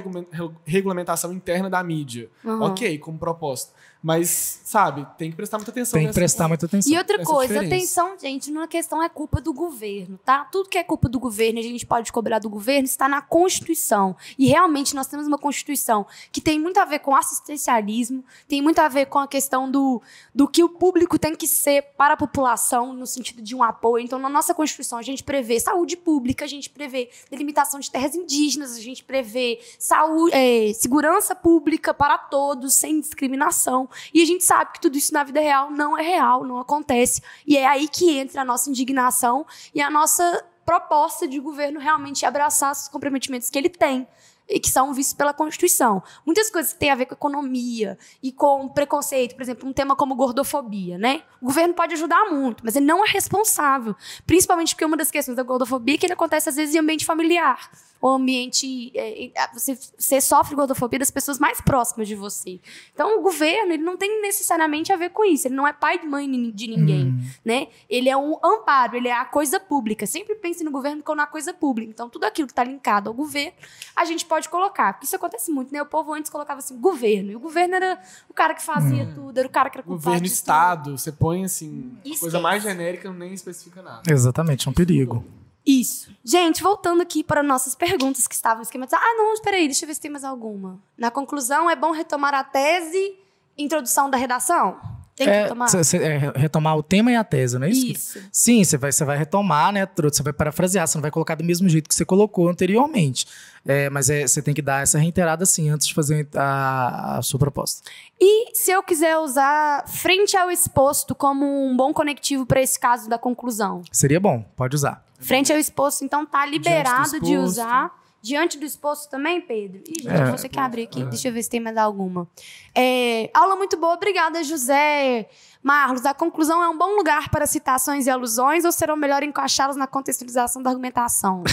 regulamentação interna da mídia. Uhum. Ok, como proposta. Mas, sabe, tem que prestar muita atenção. Tem que prestar muita atenção. E outra coisa, diferença. atenção, gente, não é questão é culpa do governo, tá? Tudo que é culpa do governo, a gente pode cobrar do governo, está na Constituição. E realmente nós temos uma Constituição que tem muito a ver com assistencialismo, tem muito a ver com a questão do, do que o público tem que ser para a população, no sentido de um apoio. Então, na nossa Constituição, a gente prevê saúde pública, a gente prevê delimitação de terras indígenas, a gente prevê saúde, é, segurança pública para todos, sem discriminação. E a gente sabe que tudo isso na vida real não é real, não acontece. E é aí que entra a nossa indignação e a nossa proposta de governo realmente abraçar os comprometimentos que ele tem e que são vistos pela Constituição. Muitas coisas que têm a ver com economia e com preconceito, por exemplo, um tema como gordofobia, né? O governo pode ajudar muito, mas ele não é responsável, principalmente porque uma das questões da gordofobia é que ele acontece às vezes em ambiente familiar o ambiente. É, você, você sofre gordofobia das pessoas mais próximas de você. Então, o governo ele não tem necessariamente a ver com isso. Ele não é pai e mãe de ninguém. Hum. Né? Ele é um amparo, ele é a coisa pública. Sempre pense no governo como na coisa pública. Então, tudo aquilo que está linkado ao governo, a gente pode colocar. Porque isso acontece muito, né? O povo antes colocava assim, governo. E o governo era o cara que fazia hum. tudo, era o cara que era culpado. Governo Estado. Você põe assim, coisa mais genérica, nem especifica nada. Exatamente, é um perigo. Isso. Gente, voltando aqui para nossas perguntas que estavam esquematizadas. Ah, não, espera aí, deixa eu ver se tem mais alguma. Na conclusão, é bom retomar a tese introdução da redação? Tem que é, retomar? Cê, cê, é, retomar o tema e a tese, não é isso? Isso. Sim, você vai, vai retomar, né? Você vai parafrasear, você não vai colocar do mesmo jeito que você colocou anteriormente. É, mas você é, tem que dar essa reiterada assim antes de fazer a, a, sua proposta. E se eu quiser usar frente ao exposto como um bom conectivo para esse caso da conclusão? Seria bom, pode usar. Frente ao exposto, então tá liberado de usar diante do exposto também, Pedro? Ih, gente, é, você que abrir aqui. É. Deixa eu ver se tem mais alguma. É, aula muito boa, obrigada, José. Marlos, a conclusão é um bom lugar para citações e alusões ou será melhor encaixá-los na contextualização da argumentação?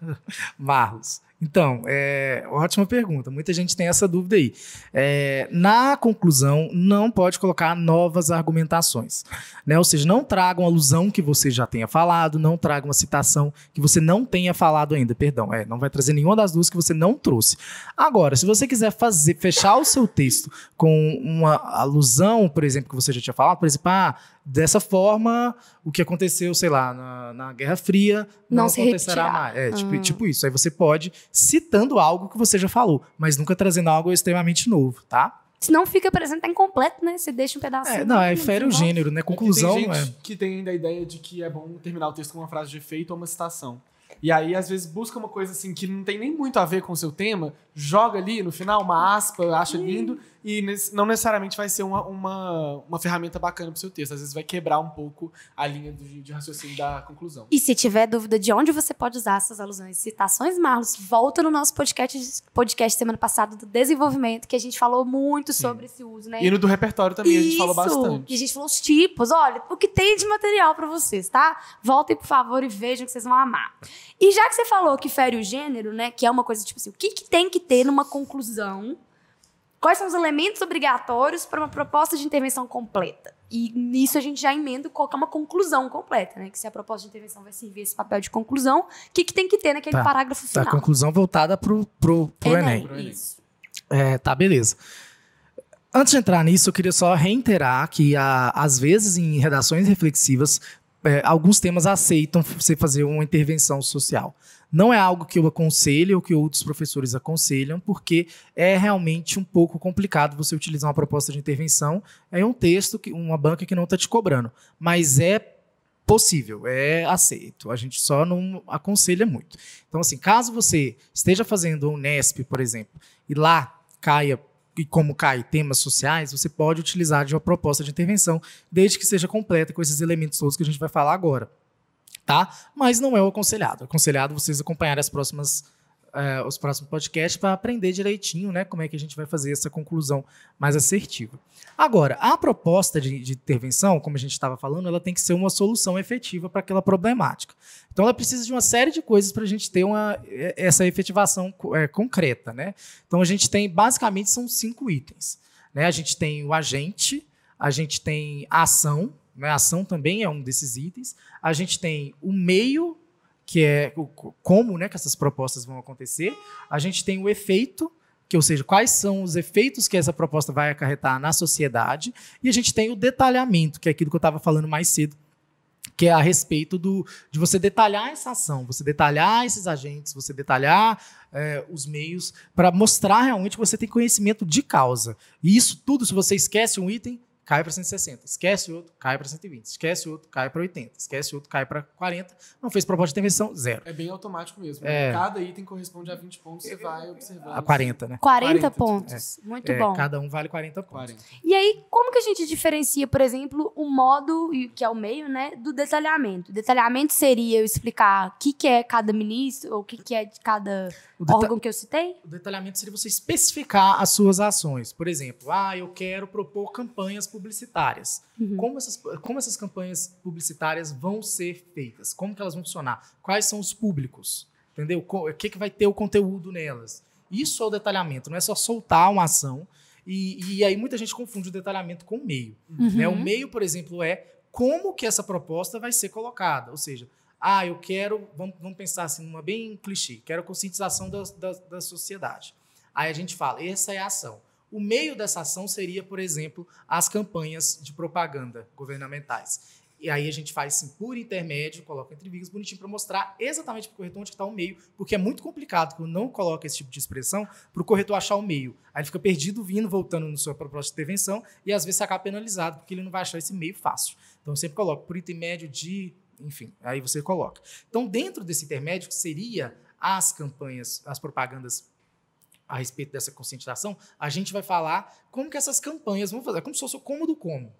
Marlos, então, é, ótima pergunta. Muita gente tem essa dúvida aí. É, na conclusão, não pode colocar novas argumentações. Né? Ou seja, não traga uma alusão que você já tenha falado, não traga uma citação que você não tenha falado ainda. Perdão, é, não vai trazer nenhuma das duas que você não trouxe. Agora, se você quiser fazer, fechar o seu texto com uma alusão, por exemplo, que você já tinha falado, por exemplo, ah, dessa forma, o que aconteceu, sei lá, na, na Guerra Fria não, não acontecerá mais. É, tipo, ah. tipo, isso. Aí você pode, citando algo que você já falou, mas nunca trazendo algo extremamente novo, tá? Senão fica parecendo tá incompleto, né? Você deixa um pedaço. É, não, é fere o gênero, né? Conclusão. tem gente é. que tem ainda a ideia de que é bom terminar o texto com uma frase de efeito ou uma citação. E aí, às vezes, busca uma coisa assim que não tem nem muito a ver com o seu tema, joga ali no final uma aspa, acha lindo, e não necessariamente vai ser uma, uma, uma ferramenta bacana para o seu texto. Às vezes vai quebrar um pouco a linha de, de, raciocínio da conclusão. E se tiver dúvida de onde você pode usar essas alusões e citações, Marlos, volta no nosso podcast, podcast semana passada do desenvolvimento, que a gente falou muito Sim. sobre esse uso, né? E no do repertório também Isso, a gente falou bastante. E a gente falou os tipos, olha, o que tem de material para vocês, tá? Voltem, por favor, e vejam que vocês vão amar. E já que você falou que fere o gênero, né, que é uma coisa tipo assim, o que, que tem que ter numa conclusão Quais são os elementos obrigatórios para uma proposta de intervenção completa? E nisso a gente já emenda colocar uma conclusão completa, né? Que se a proposta de intervenção vai servir esse papel de conclusão, o que, que tem que ter naquele tá. parágrafo final? A conclusão voltada para o pro, pro Enem. Enem. Isso. É, tá, beleza. Antes de entrar nisso, eu queria só reiterar que, a, às vezes, em redações reflexivas, é, alguns temas aceitam você fazer uma intervenção social. Não é algo que eu aconselho ou que outros professores aconselham, porque é realmente um pouco complicado você utilizar uma proposta de intervenção em um texto, que, uma banca que não está te cobrando. Mas é possível, é aceito. A gente só não aconselha muito. Então, assim, caso você esteja fazendo um Nesp, por exemplo, e lá caia e como cai temas sociais, você pode utilizar de uma proposta de intervenção, desde que seja completa com esses elementos todos que a gente vai falar agora tá? Mas não é o aconselhado. aconselhado vocês acompanharem as próximas, uh, os próximos podcasts para aprender direitinho, né? Como é que a gente vai fazer essa conclusão mais assertiva. Agora, a proposta de, de intervenção, como a gente estava falando, ela tem que ser uma solução efetiva para aquela problemática. Então, ela precisa de uma série de coisas para a gente ter uma, essa efetivação é, concreta, né? Então, a gente tem, basicamente, são cinco itens. Né? A gente tem o agente, a gente tem a ação? A ação também é um desses itens. A gente tem o meio, que é o, como né, que essas propostas vão acontecer. A gente tem o efeito, que, ou seja, quais são os efeitos que essa proposta vai acarretar na sociedade. E a gente tem o detalhamento, que é aquilo que eu estava falando mais cedo, que é a respeito do, de você detalhar essa ação, você detalhar esses agentes, você detalhar é, os meios, para mostrar realmente que você tem conhecimento de causa. E isso tudo, se você esquece um item, cai para 160. Esquece outro, cai para 120. Esquece outro, cai para 80. Esquece outro, cai para 40. Não fez proposta de intervenção, zero. É bem automático mesmo. É. Cada item corresponde a 20 pontos, você vai observando. A 40, né? 40, 40 pontos. É. Muito é, bom. Cada um vale 40 pontos. 40. E aí, como que a gente diferencia, por exemplo, o modo, que é o meio, né, do detalhamento? O detalhamento seria eu explicar o que, que é cada ministro, ou o que, que é de cada órgão que eu citei? O detalhamento seria você especificar as suas ações. Por exemplo, ah, eu quero propor campanhas publicitárias. Uhum. Como, essas, como essas campanhas publicitárias vão ser feitas? Como que elas vão funcionar? Quais são os públicos? Entendeu? O que, que vai ter o conteúdo nelas? Isso é o detalhamento, não é só soltar uma ação. E, e aí muita gente confunde o detalhamento com o meio. Uhum. Né? O meio, por exemplo, é como que essa proposta vai ser colocada. Ou seja, ah, eu quero, vamos, vamos pensar assim, uma bem clichê, quero a conscientização da, da, da sociedade. Aí a gente fala, essa é a ação. O meio dessa ação seria, por exemplo, as campanhas de propaganda governamentais. E aí a gente faz assim, por intermédio, coloca entre vírgulas bonitinho para mostrar exatamente para o corretor onde está o meio, porque é muito complicado quando não coloca esse tipo de expressão para o corretor achar o meio. Aí ele fica perdido vindo, voltando no sua proposta de intervenção e às vezes acaba penalizado porque ele não vai achar esse meio fácil. Então sempre coloco por intermédio de, enfim, aí você coloca. Então dentro desse intermédio que seria as campanhas, as propagandas a respeito dessa conscientização, a gente vai falar como que essas campanhas vão fazer, como se fosse o como do como.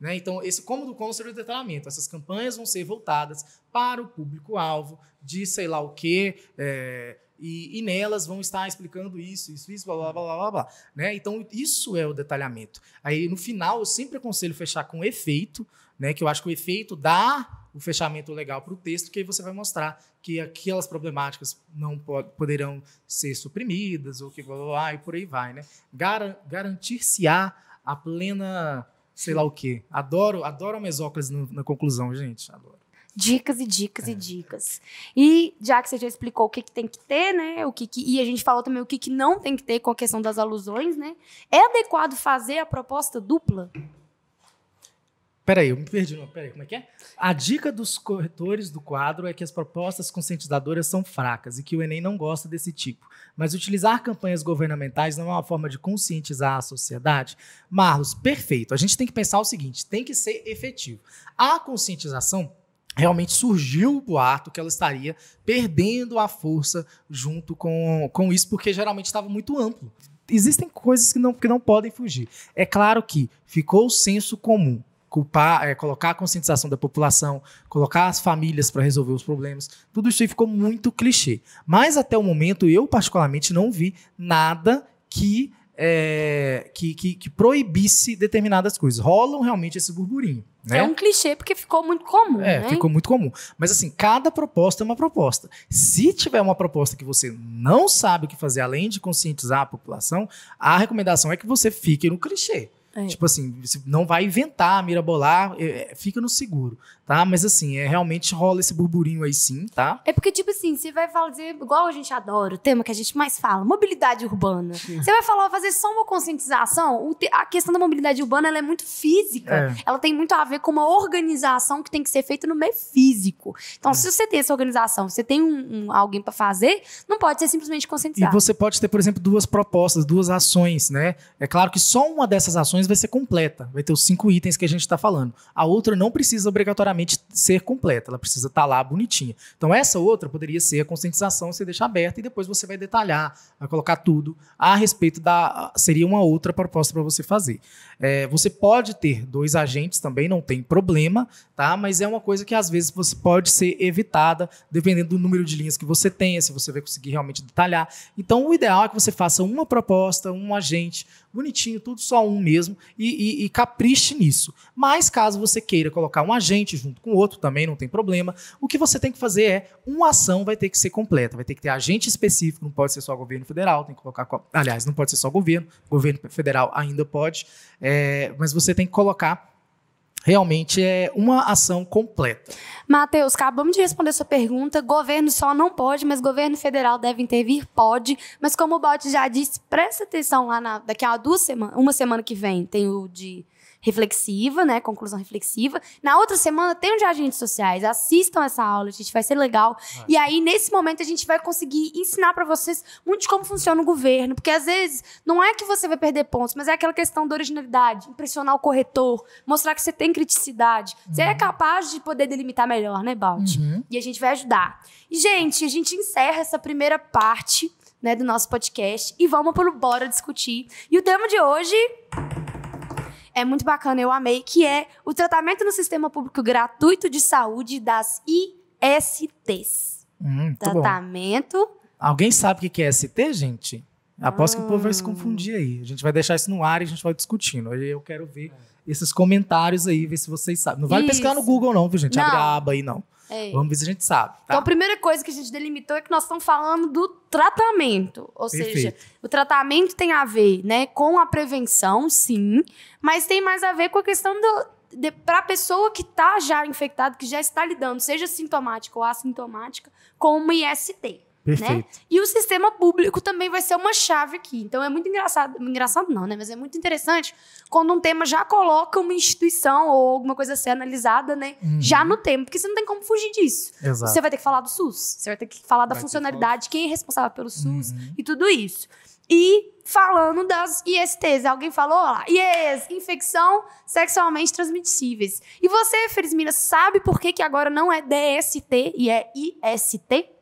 Né? Então, esse como do como seria o detalhamento. Essas campanhas vão ser voltadas para o público-alvo de sei lá o quê, é, e, e, nelas vão estar explicando isso, isso, isso, blá, blá, blá, blá, blá. Né? Então, isso é o detalhamento. Aí, no final, eu sempre aconselho fechar com efeito, né? que eu acho que o efeito dá o fechamento legal para o texto, que aí você vai mostrar que aquelas problemáticas não poderão ser suprimidas, ou que blá, blá, blá, e por aí vai. Né? Garantir-se-á a plena sei lá o quê. Adoro, adoro a mesóclise na conclusão, gente. Adoro. Dicas e dicas é. e dicas. E já que você já explicou o que, que tem que ter, né? O que, que e a gente falou também o que, que não tem que ter com a questão das alusões, né? É adequado fazer a proposta dupla? Peraí, eu me perdi. Não, peraí, como é que é? A dica dos corretores do quadro é que as propostas conscientizadoras são fracas e que o Enem não gosta desse tipo. Mas utilizar campanhas governamentais não é uma forma de conscientizar a sociedade? Marlos, perfeito. A gente tem que pensar o seguinte: tem que ser efetivo. A conscientização realmente surgiu o boato que ela estaria perdendo a força junto com, com isso, porque geralmente estava muito amplo. Existem coisas que não, que não podem fugir. É claro que ficou o senso comum culpar, é, colocar a conscientização da população, colocar as famílias para resolver os problemas, tudo isso aí ficou muito clichê. Mas até o momento, eu particularmente não vi nada que, é, que, que, que, proibisse determinadas coisas. Rolam realmente esse burburinho. Né? É um clichê porque ficou muito comum. É, né? ficou muito comum. Mas assim, cada proposta é uma proposta. Se tiver uma proposta que você não sabe o que fazer, além de conscientizar a população, a recomendação é que você fique no clichê. É. Tipo assim, não vai inventar, mirabolar, é, é, fica no seguro, tá? Mas assim, é, realmente rola esse burburinho aí sim, tá? É porque, tipo assim, você vai fazer, igual a gente adora, o tema que a gente mais fala, mobilidade urbana. Sim. Você vai falar, fazer só uma conscientização, a questão da mobilidade urbana, ela é muito física. É. Ela tem muito a ver com uma organização que tem que ser feita no meio físico. Então, se você tem essa organização, você tem um, um alguém para fazer, não pode ser simplesmente conscientizar. E você pode ter, por exemplo, duas propostas, duas ações, né? É claro que só uma dessas ações vai ser completa, vai ter os cinco itens que a gente está falando. A outra não precisa obrigatoriamente ser completa, ela precisa estar tá lá bonitinha. Então, essa outra poderia ser a conscientização, você deixa aberta e depois você vai detalhar, vai colocar tudo a respeito da. Seria uma outra proposta para você fazer. É, você pode ter dois agentes também, não tem problema, tá? Mas é uma coisa que às vezes você pode ser evitada, dependendo do número de linhas que você tenha, se você vai conseguir realmente detalhar. Então, o ideal é que você faça uma proposta, um agente, bonitinho, tudo só um mesmo, e, e, e capriche nisso. Mas caso você queira colocar um agente junto com outro, também não tem problema. O que você tem que fazer é, uma ação vai ter que ser completa, vai ter que ter agente específico, não pode ser só governo federal, tem que colocar. Aliás, não pode ser só governo, governo federal ainda pode. É, mas você tem que colocar realmente é uma ação completa. Matheus, acabamos de responder sua pergunta. Governo só não pode, mas governo federal deve intervir? Pode. Mas como o Bot já disse, presta atenção lá na, daqui a duas semanas, uma semana que vem, tem o de reflexiva, né? Conclusão reflexiva. Na outra semana tem um de agentes sociais. Assistam essa aula, gente, vai ser legal. E aí, nesse momento, a gente vai conseguir ensinar para vocês muito de como funciona o governo. Porque às vezes não é que você vai perder pontos, mas é aquela questão da originalidade, impressionar o corretor, mostrar que você tem criticidade. Uhum. Você é capaz de poder delimitar melhor, né, Balt? Uhum. E a gente vai ajudar. E, gente, a gente encerra essa primeira parte. Né, do nosso podcast e vamos para o Bora Discutir. E o tema de hoje é muito bacana, eu amei, que é o tratamento no sistema público gratuito de saúde das ISTs. Hum, tratamento. Bom. Alguém sabe o que é ST, gente? Aposto hum. que o povo vai se confundir aí. A gente vai deixar isso no ar e a gente vai discutindo. Aí eu quero ver esses comentários aí, ver se vocês sabem. Não vai pescar no Google, não, viu, gente? Não. Abre a aba aí, não. É. Vamos ver se a gente sabe. Tá? Então, a primeira coisa que a gente delimitou é que nós estamos falando do tratamento. Ou Perfeito. seja, o tratamento tem a ver né, com a prevenção, sim, mas tem mais a ver com a questão do. Para a pessoa que está já infectada, que já está lidando, seja sintomática ou assintomática, com uma IST. Perfeito. Né? E o sistema público também vai ser uma chave aqui. Então é muito engraçado, engraçado não, né? Mas é muito interessante quando um tema já coloca uma instituição ou alguma coisa a ser analisada, né? Uhum. Já no tema, porque você não tem como fugir disso. Exato. Você vai ter que falar do SUS, você vai ter que falar da vai funcionalidade, quem é responsável pelo SUS uhum. e tudo isso. E falando das ISTs, alguém falou lá, IES, infecção sexualmente transmissíveis. E você, Felismina, sabe por que, que agora não é DST e é IST?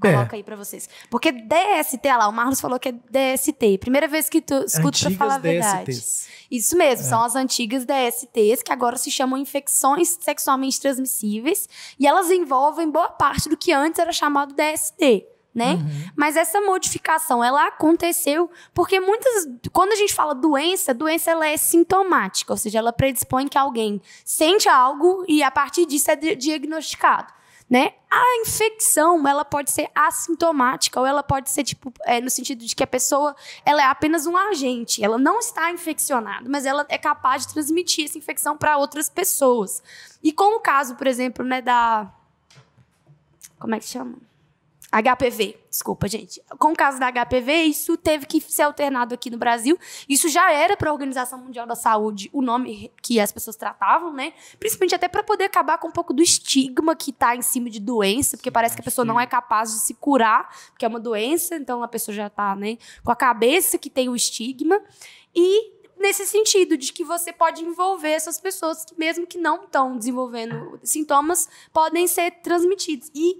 Coloca é. aí pra vocês. Porque DST, olha lá, o Marlos falou que é DST. Primeira vez que tu escuta pra falar a verdade. DSTs. Isso mesmo, é. são as antigas DSTs, que agora se chamam infecções sexualmente transmissíveis. E elas envolvem boa parte do que antes era chamado DST. Né? Uhum. Mas essa modificação ela aconteceu porque muitas quando a gente fala doença, doença ela é sintomática, ou seja, ela predispõe que alguém sente algo e a partir disso é diagnosticado né? A infecção, ela pode ser assintomática ou ela pode ser tipo é, no sentido de que a pessoa ela é apenas um agente, ela não está infeccionada, mas ela é capaz de transmitir essa infecção para outras pessoas. E com o caso, por exemplo, né, da como é que chama? HPV, desculpa, gente. Com o caso da HPV, isso teve que ser alternado aqui no Brasil. Isso já era para a Organização Mundial da Saúde o nome que as pessoas tratavam, né? Principalmente até para poder acabar com um pouco do estigma que está em cima de doença, porque parece que a pessoa não é capaz de se curar, porque é uma doença, então a pessoa já está, né, com a cabeça que tem o estigma. E nesse sentido de que você pode envolver essas pessoas que mesmo que não estão desenvolvendo sintomas podem ser transmitidos e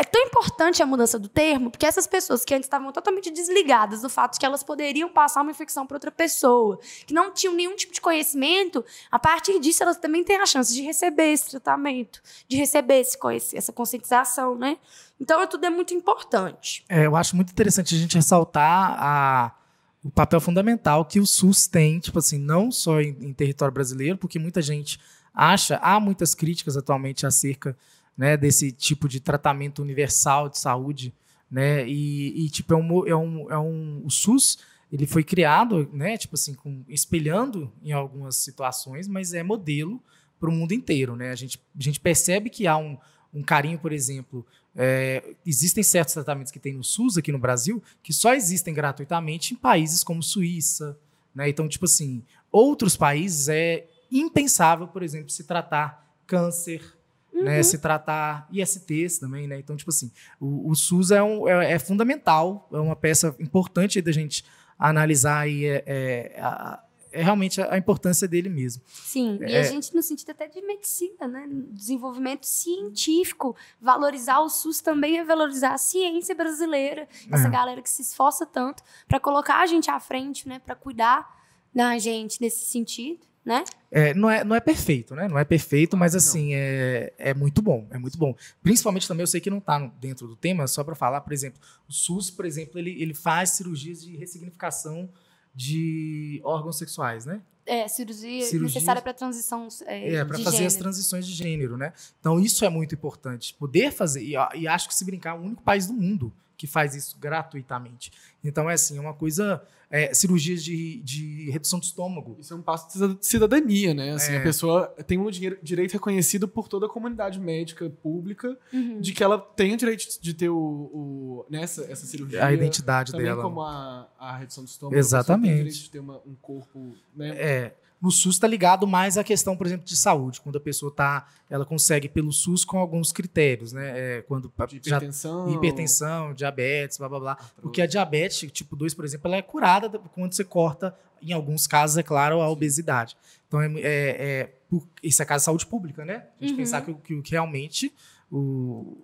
é tão importante a mudança do termo, porque essas pessoas que antes estavam totalmente desligadas do fato de que elas poderiam passar uma infecção para outra pessoa, que não tinham nenhum tipo de conhecimento, a partir disso elas também têm a chance de receber esse tratamento, de receber esse, essa conscientização, né? Então, tudo é muito importante. É, eu acho muito interessante a gente ressaltar a, o papel fundamental que o SUS tem, tipo assim, não só em, em território brasileiro, porque muita gente acha, há muitas críticas atualmente acerca né, desse tipo de tratamento universal de saúde, né, e, e tipo, é um, é um, é um, o SUS, ele foi criado, né, tipo assim, com, espelhando em algumas situações, mas é modelo para o mundo inteiro, né, a gente, a gente percebe que há um, um carinho, por exemplo, é, existem certos tratamentos que tem no SUS aqui no Brasil que só existem gratuitamente em países como Suíça, né? Então, tipo assim, outros países é impensável, por exemplo, se tratar câncer, uhum. né, se tratar ISTs também, né? Então, tipo assim, o, o SUS é, um, é, é, fundamental, é uma peça importante da gente analisar e é, é, é realmente a, a, importância dele mesmo. Sim, e a é. gente no sentido até de medicina, né? Desenvolvimento científico, valorizar o SUS também é valorizar a ciência brasileira, essa é. galera que se esforça tanto para colocar a gente à frente, né? Para cuidar da gente nesse sentido né? É, não, é, não é perfeito, né? Não é perfeito, mas assim, é, é muito bom, é muito bom. Principalmente também, eu sei que não está dentro do tema, só para falar, por exemplo, o SUS, por exemplo, ele, ele faz cirurgias de ressignificação de órgãos sexuais, né? É, cirurgia, cirurgia necessária para transição é, é para fazer gênero. as transições de gênero, né? Então isso é muito importante, poder fazer e, e acho que se brincar é o único país do mundo que faz isso gratuitamente. Então é assim, é uma coisa é, cirurgias de, de redução do estômago. Isso é um passo de cidadania, né? Assim, é. A pessoa tem um direito reconhecido por toda a comunidade médica pública uhum. de que ela tem o direito de ter o, o nessa essa cirurgia. A identidade também dela. como a, a redução do estômago. Exatamente. Tem o direito de ter uma, um corpo, né? É no SUS está ligado mais à questão, por exemplo, de saúde, quando a pessoa tá, ela consegue pelo SUS com alguns critérios, né? É, quando de hipertensão, já, hipertensão, diabetes, blá blá blá. Porque a diabetes tipo 2, por exemplo, ela é curada quando você corta, em alguns casos, é claro, a obesidade. Então, é, é, é isso é caso de saúde pública, né? A gente uhum. pensar que, que, que realmente o,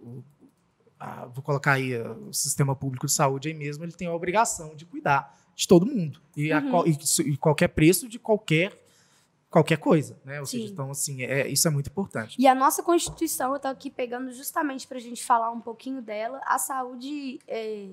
o a, vou colocar aí o sistema público de saúde aí mesmo, ele tem a obrigação de cuidar de todo mundo. E, uhum. a, e, e, qualquer preço de qualquer qualquer coisa, né? Ou Sim. seja, então assim, é, isso é muito importante. E a nossa Constituição, eu estou aqui pegando justamente para a gente falar um pouquinho dela, a saúde é,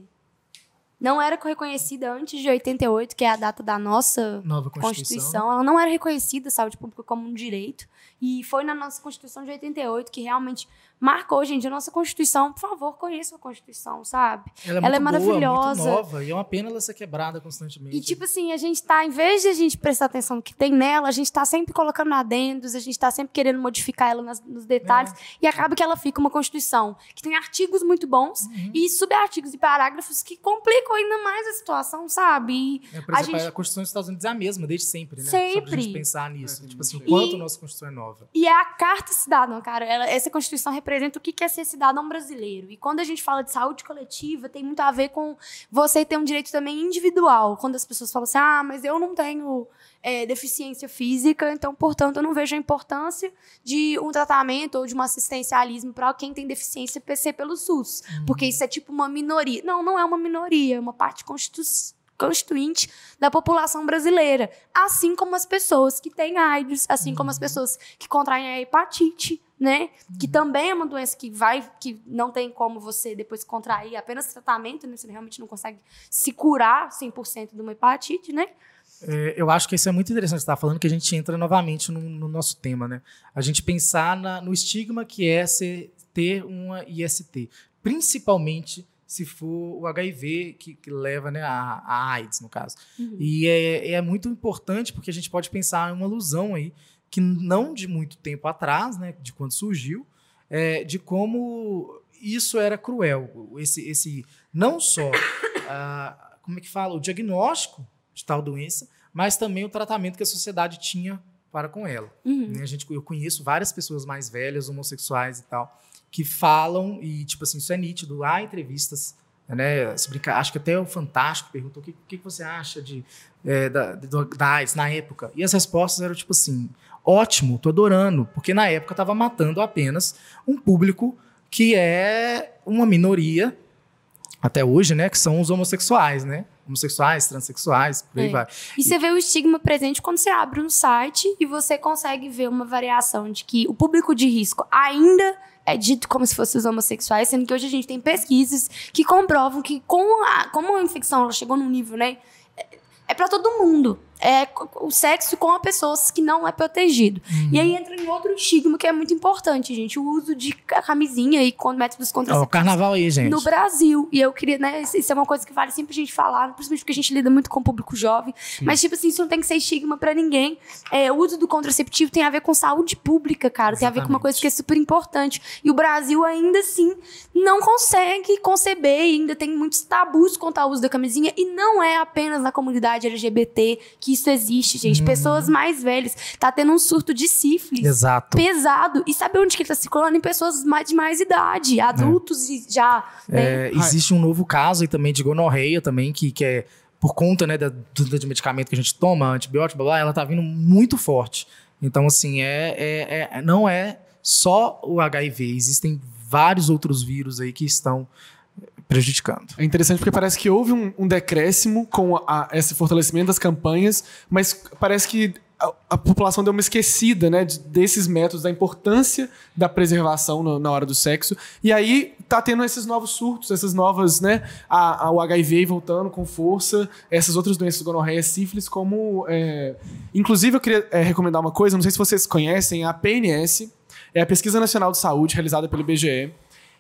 não era reconhecida antes de 88, que é a data da nossa Nova Constituição. Constituição. Ela não era reconhecida, saúde pública, como um direito. E foi na nossa Constituição de 88 que realmente marcou, gente, a nossa Constituição. Por favor, conheça a Constituição, sabe? Ela é, ela é maravilhosa. Boa, muito nova, e é uma pena ela ser quebrada constantemente. E, tipo assim, a gente tá, em vez de a gente prestar atenção no que tem nela, a gente tá sempre colocando adendos, a gente tá sempre querendo modificar ela nas, nos detalhes, é. e acaba que ela fica uma Constituição que tem artigos muito bons uhum. e subartigos e parágrafos que complicam ainda mais a situação, sabe? É, por exemplo, a, gente... a Constituição dos Estados Unidos é a mesma, desde sempre, né? Sempre. Só pra gente pensar nisso. É, tipo assim, o quanto a nossa Constituição é nova. E é a Carta Cidadã, cara. Ela, essa Constituição representa o que é ser cidadão brasileiro. E quando a gente fala de saúde coletiva, tem muito a ver com você ter um direito também individual. Quando as pessoas falam assim, ah, mas eu não tenho é, deficiência física, então, portanto, eu não vejo a importância de um tratamento ou de um assistencialismo para quem tem deficiência PC pelo SUS. Uhum. Porque isso é tipo uma minoria. Não, não é uma minoria, é uma parte constitucional constituinte da população brasileira, assim como as pessoas que têm AIDS, assim como as uhum. pessoas que contraem a hepatite, né? Que uhum. também é uma doença que vai, que não tem como você depois contrair apenas tratamento, né? Você realmente não consegue se curar 100% de uma hepatite, né? É, eu acho que isso é muito interessante estar tá falando que a gente entra novamente no, no nosso tema, né? A gente pensar na, no estigma que é ser, ter uma IST, principalmente se for o HIV que, que leva né, a, a, AIDS, no caso. Uhum. E é, é, muito importante porque a gente pode pensar em uma alusão aí, que não de muito tempo atrás, né, de quando surgiu, é, de como isso era cruel. Esse, esse não só, ah, como é que fala, o diagnóstico de tal doença, mas também o tratamento que a sociedade tinha para com ela. Uhum. Né, a gente, eu conheço várias pessoas mais velhas, homossexuais e tal, que falam, e tipo assim, isso é nítido, há entrevistas, né? Brincar, acho que até o Fantástico perguntou o que, que você acha de, é, da, da AIDS na época. E as respostas eram tipo assim: ótimo, tô adorando, porque na época estava matando apenas um público que é uma minoria, até hoje, né? Que são os homossexuais, né? homossexuais, transexuais, por aí é. vai. E, e você vê o estigma presente quando você abre um site e você consegue ver uma variação de que o público de risco ainda é dito como se fossem os homossexuais, sendo que hoje a gente tem pesquisas que comprovam que com a, como a infecção ela chegou num nível, né? É, é para todo mundo é o sexo com a pessoas que não é protegido. Uhum. E aí entra em outro estigma que é muito importante, gente. O uso de camisinha e com métodos contraceptivos. É o carnaval aí, gente. No Brasil. E eu queria, né? Isso é uma coisa que vale sempre a gente falar, principalmente porque a gente lida muito com o público jovem. Sim. Mas, tipo assim, isso não tem que ser estigma para ninguém. É, o uso do contraceptivo tem a ver com saúde pública, cara. Exatamente. Tem a ver com uma coisa que é super importante. E o Brasil ainda assim não consegue conceber e ainda tem muitos tabus quanto ao uso da camisinha. E não é apenas na comunidade LGBT que que isso existe, gente. Uhum. Pessoas mais velhas. Tá tendo um surto de sífilis. Exato. Pesado. E sabe onde que ele tá circulando? Em pessoas mais, de mais idade, adultos é. já. Né? É, existe um novo caso aí também de gonorreia também, que, que é por conta né, da, do, do medicamento que a gente toma, antibiótico, blá, blá, ela tá vindo muito forte. Então, assim, é, é, é, não é só o HIV, existem vários outros vírus aí que estão prejudicando. É interessante porque parece que houve um, um decréscimo com a, esse fortalecimento das campanhas, mas parece que a, a, população deu uma esquecida, né, desses métodos, da importância da preservação no, na hora do sexo. E aí tá tendo esses novos surtos, essas novas, né, a, a o HIV voltando com força, essas outras doenças, gonorreia, sífilis, como... É... Inclusive, eu queria é, recomendar uma coisa, não sei se vocês conhecem, a PNS, é a Pesquisa Nacional de Saúde, realizada pelo IBGE,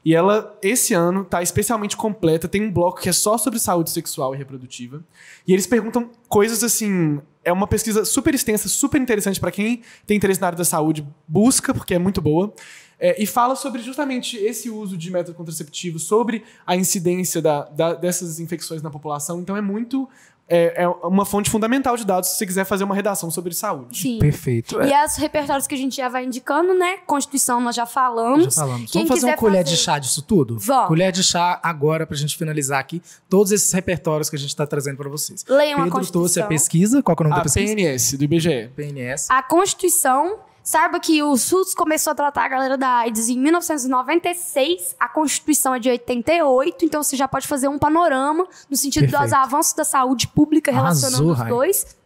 e ela, esse ano, tá especialmente completa. Tem um bloco que é só sobre saúde sexual e reprodutiva. E eles perguntam coisas assim. É uma pesquisa super extensa, super interessante para quem tem interesse na área da saúde. Busca, porque é muito boa. É, e fala sobre justamente esse uso de método contraceptivo, sobre a incidência da, da, dessas infecções na população. Então é muito é, é, uma fonte fundamental de dados se você quiser fazer uma redação sobre saúde. Sim. Perfeito. E é. os repertórios que a gente já vai indicando, né? Constituição nós já falamos. Já falamos. Quem Vamos fazer uma colher fazer... de chá disso tudo? Vamos. Colher de chá agora pra gente finalizar aqui todos esses repertórios que a gente está trazendo para vocês. Leiam Pedro a Constituição. trouxe a pesquisa. Qual é o nome a da pesquisa? PNS, do IBGE. PNS. A Constituição Saiba que o SUS começou a tratar a galera da AIDS em 1996, a Constituição é de 88, então você já pode fazer um panorama no sentido Perfeito. dos avanços da saúde pública relacionando Arrasou, os dois.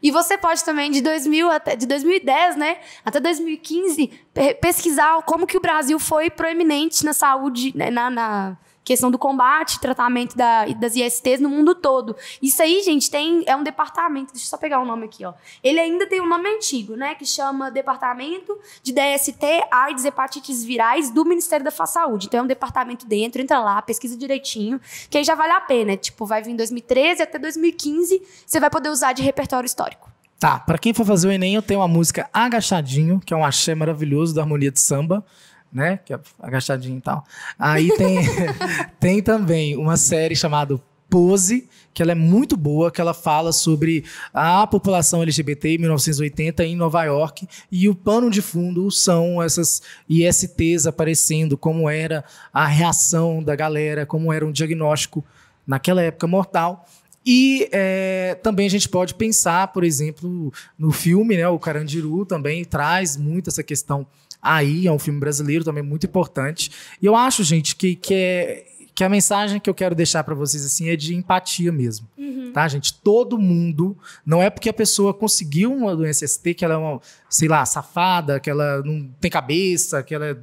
E você pode também, de, 2000 até, de 2010 né, até 2015, pesquisar como que o Brasil foi proeminente na saúde, né, na, na questão do combate, tratamento da, das ISTs no mundo todo. Isso aí, gente, tem é um departamento, deixa eu só pegar o nome aqui, ó. Ele ainda tem um nome antigo, né, que chama Departamento de DST, AIDS, Hepatites Virais do Ministério da Saúde. Então é um departamento dentro, entra lá, pesquisa direitinho, que aí já vale a pena, tipo, vai vir em 2013 até 2015, você vai poder usar de repertório histórico. Tá, para quem for fazer o ENEM, eu tenho uma música Agachadinho, que é um axé maravilhoso da harmonia de samba né? Que é agachadinho e tal. Aí tem, tem também uma série chamada Pose, que ela é muito boa, que ela fala sobre a população LGBT em 1980 em Nova York e o pano de fundo são essas ISTs aparecendo, como era a reação da galera, como era um diagnóstico naquela época mortal. E é, também a gente pode pensar, por exemplo, no filme, né, o Carandiru também traz muito essa questão aí, é um filme brasileiro também muito importante. E eu acho, gente, que, que, é, que a mensagem que eu quero deixar para vocês assim é de empatia mesmo. Uhum. Tá, gente? Todo mundo. Não é porque a pessoa conseguiu uma doença ST que ela é uma, sei lá, safada, que ela não tem cabeça, que ela é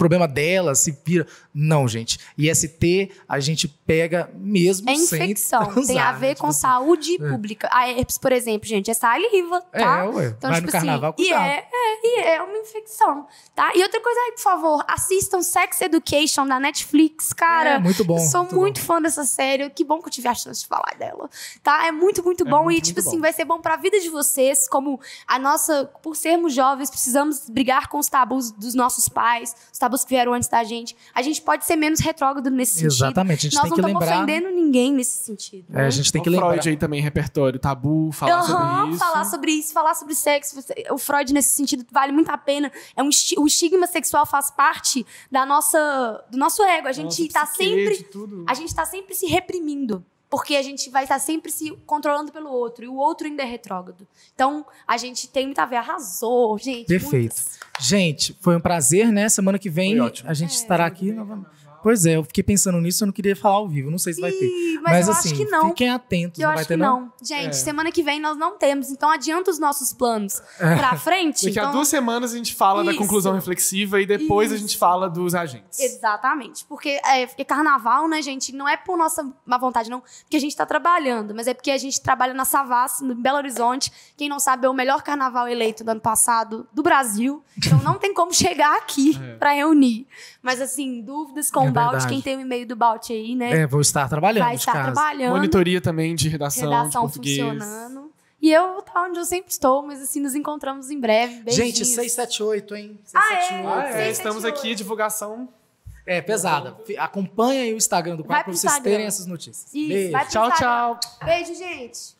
problema dela, se vira. Não, gente. IST a gente pega mesmo é infecção. Transar, tem a ver né? com tipo, saúde é. pública. A herpes, por exemplo, gente, é saliva, tá? É, ué. Então, Vai tipo no carnaval, assim, e é, é, e é uma infecção, tá? E outra coisa aí, por favor, assistam Sex Education na Netflix, cara. É, muito bom. sou muito, muito fã dessa série. Que bom que eu tive a chance de falar dela, tá? É muito, muito é bom. Muito, e, tipo assim, bom. vai ser bom pra vida de vocês, como a nossa... Por sermos jovens, precisamos brigar com os tabus dos nossos pais, os tabus que vieram antes da gente. A gente pode ser menos retrógrado nesse sentido. Exatamente. A gente Nós tem que lembrar... não estamos ofendendo ninguém nesse sentido. É, a gente tem que lembrar. Freud aí também, repertório, tabu, falar uhum, sobre isso. falar sobre isso, falar sobre sexo. O Freud, nesse sentido, vale muito a pena. É um o estigma sexual faz parte da nossa, do nosso ego. A gente está sempre... Tudo. A gente está sempre se reprimindo porque a gente vai estar sempre se controlando pelo outro, e o outro ainda é retrógrado. Então, a gente tem muito a ver, arrasou, gente. Perfeito. Muitas. Gente, foi um prazer, né? Semana que vem a gente é, estará aqui novamente. Pois é, eu fiquei pensando nisso, eu não queria falar ao vivo, não sei se vai ter. Mas, mas eu assim, acho que não. fiquem atentos, eu não vai acho ter que não? não. Gente, é. semana que vem nós não temos, então adianta os nossos planos é. pra frente. Daqui então... a duas semanas a gente fala Isso. da conclusão reflexiva e depois Isso. a gente fala dos agentes. Exatamente, porque, é, porque carnaval, né, gente, não é por nossa má vontade, não, porque a gente tá trabalhando, mas é porque a gente trabalha na Savassi, no Belo Horizonte. Quem não sabe, é o melhor carnaval eleito do ano passado do Brasil. Então não tem como chegar aqui é. pra reunir. Mas assim, dúvidas com é o balde, quem tem o e-mail do Balt aí, né? É, vou estar trabalhando. Vai estar casa. trabalhando. Monitoria também de redação. Redação de funcionando. E eu vou estar onde eu sempre estou, mas assim, nos encontramos em breve. Beijinhos. Gente, 678, hein? 678. Ah, é? Ah, é. 678. Estamos aqui, divulgação. É, pesada. Acompanha aí o Instagram do quadro para vocês terem essas notícias. Isso, Beijo. Tchau, tchau. Beijo, gente.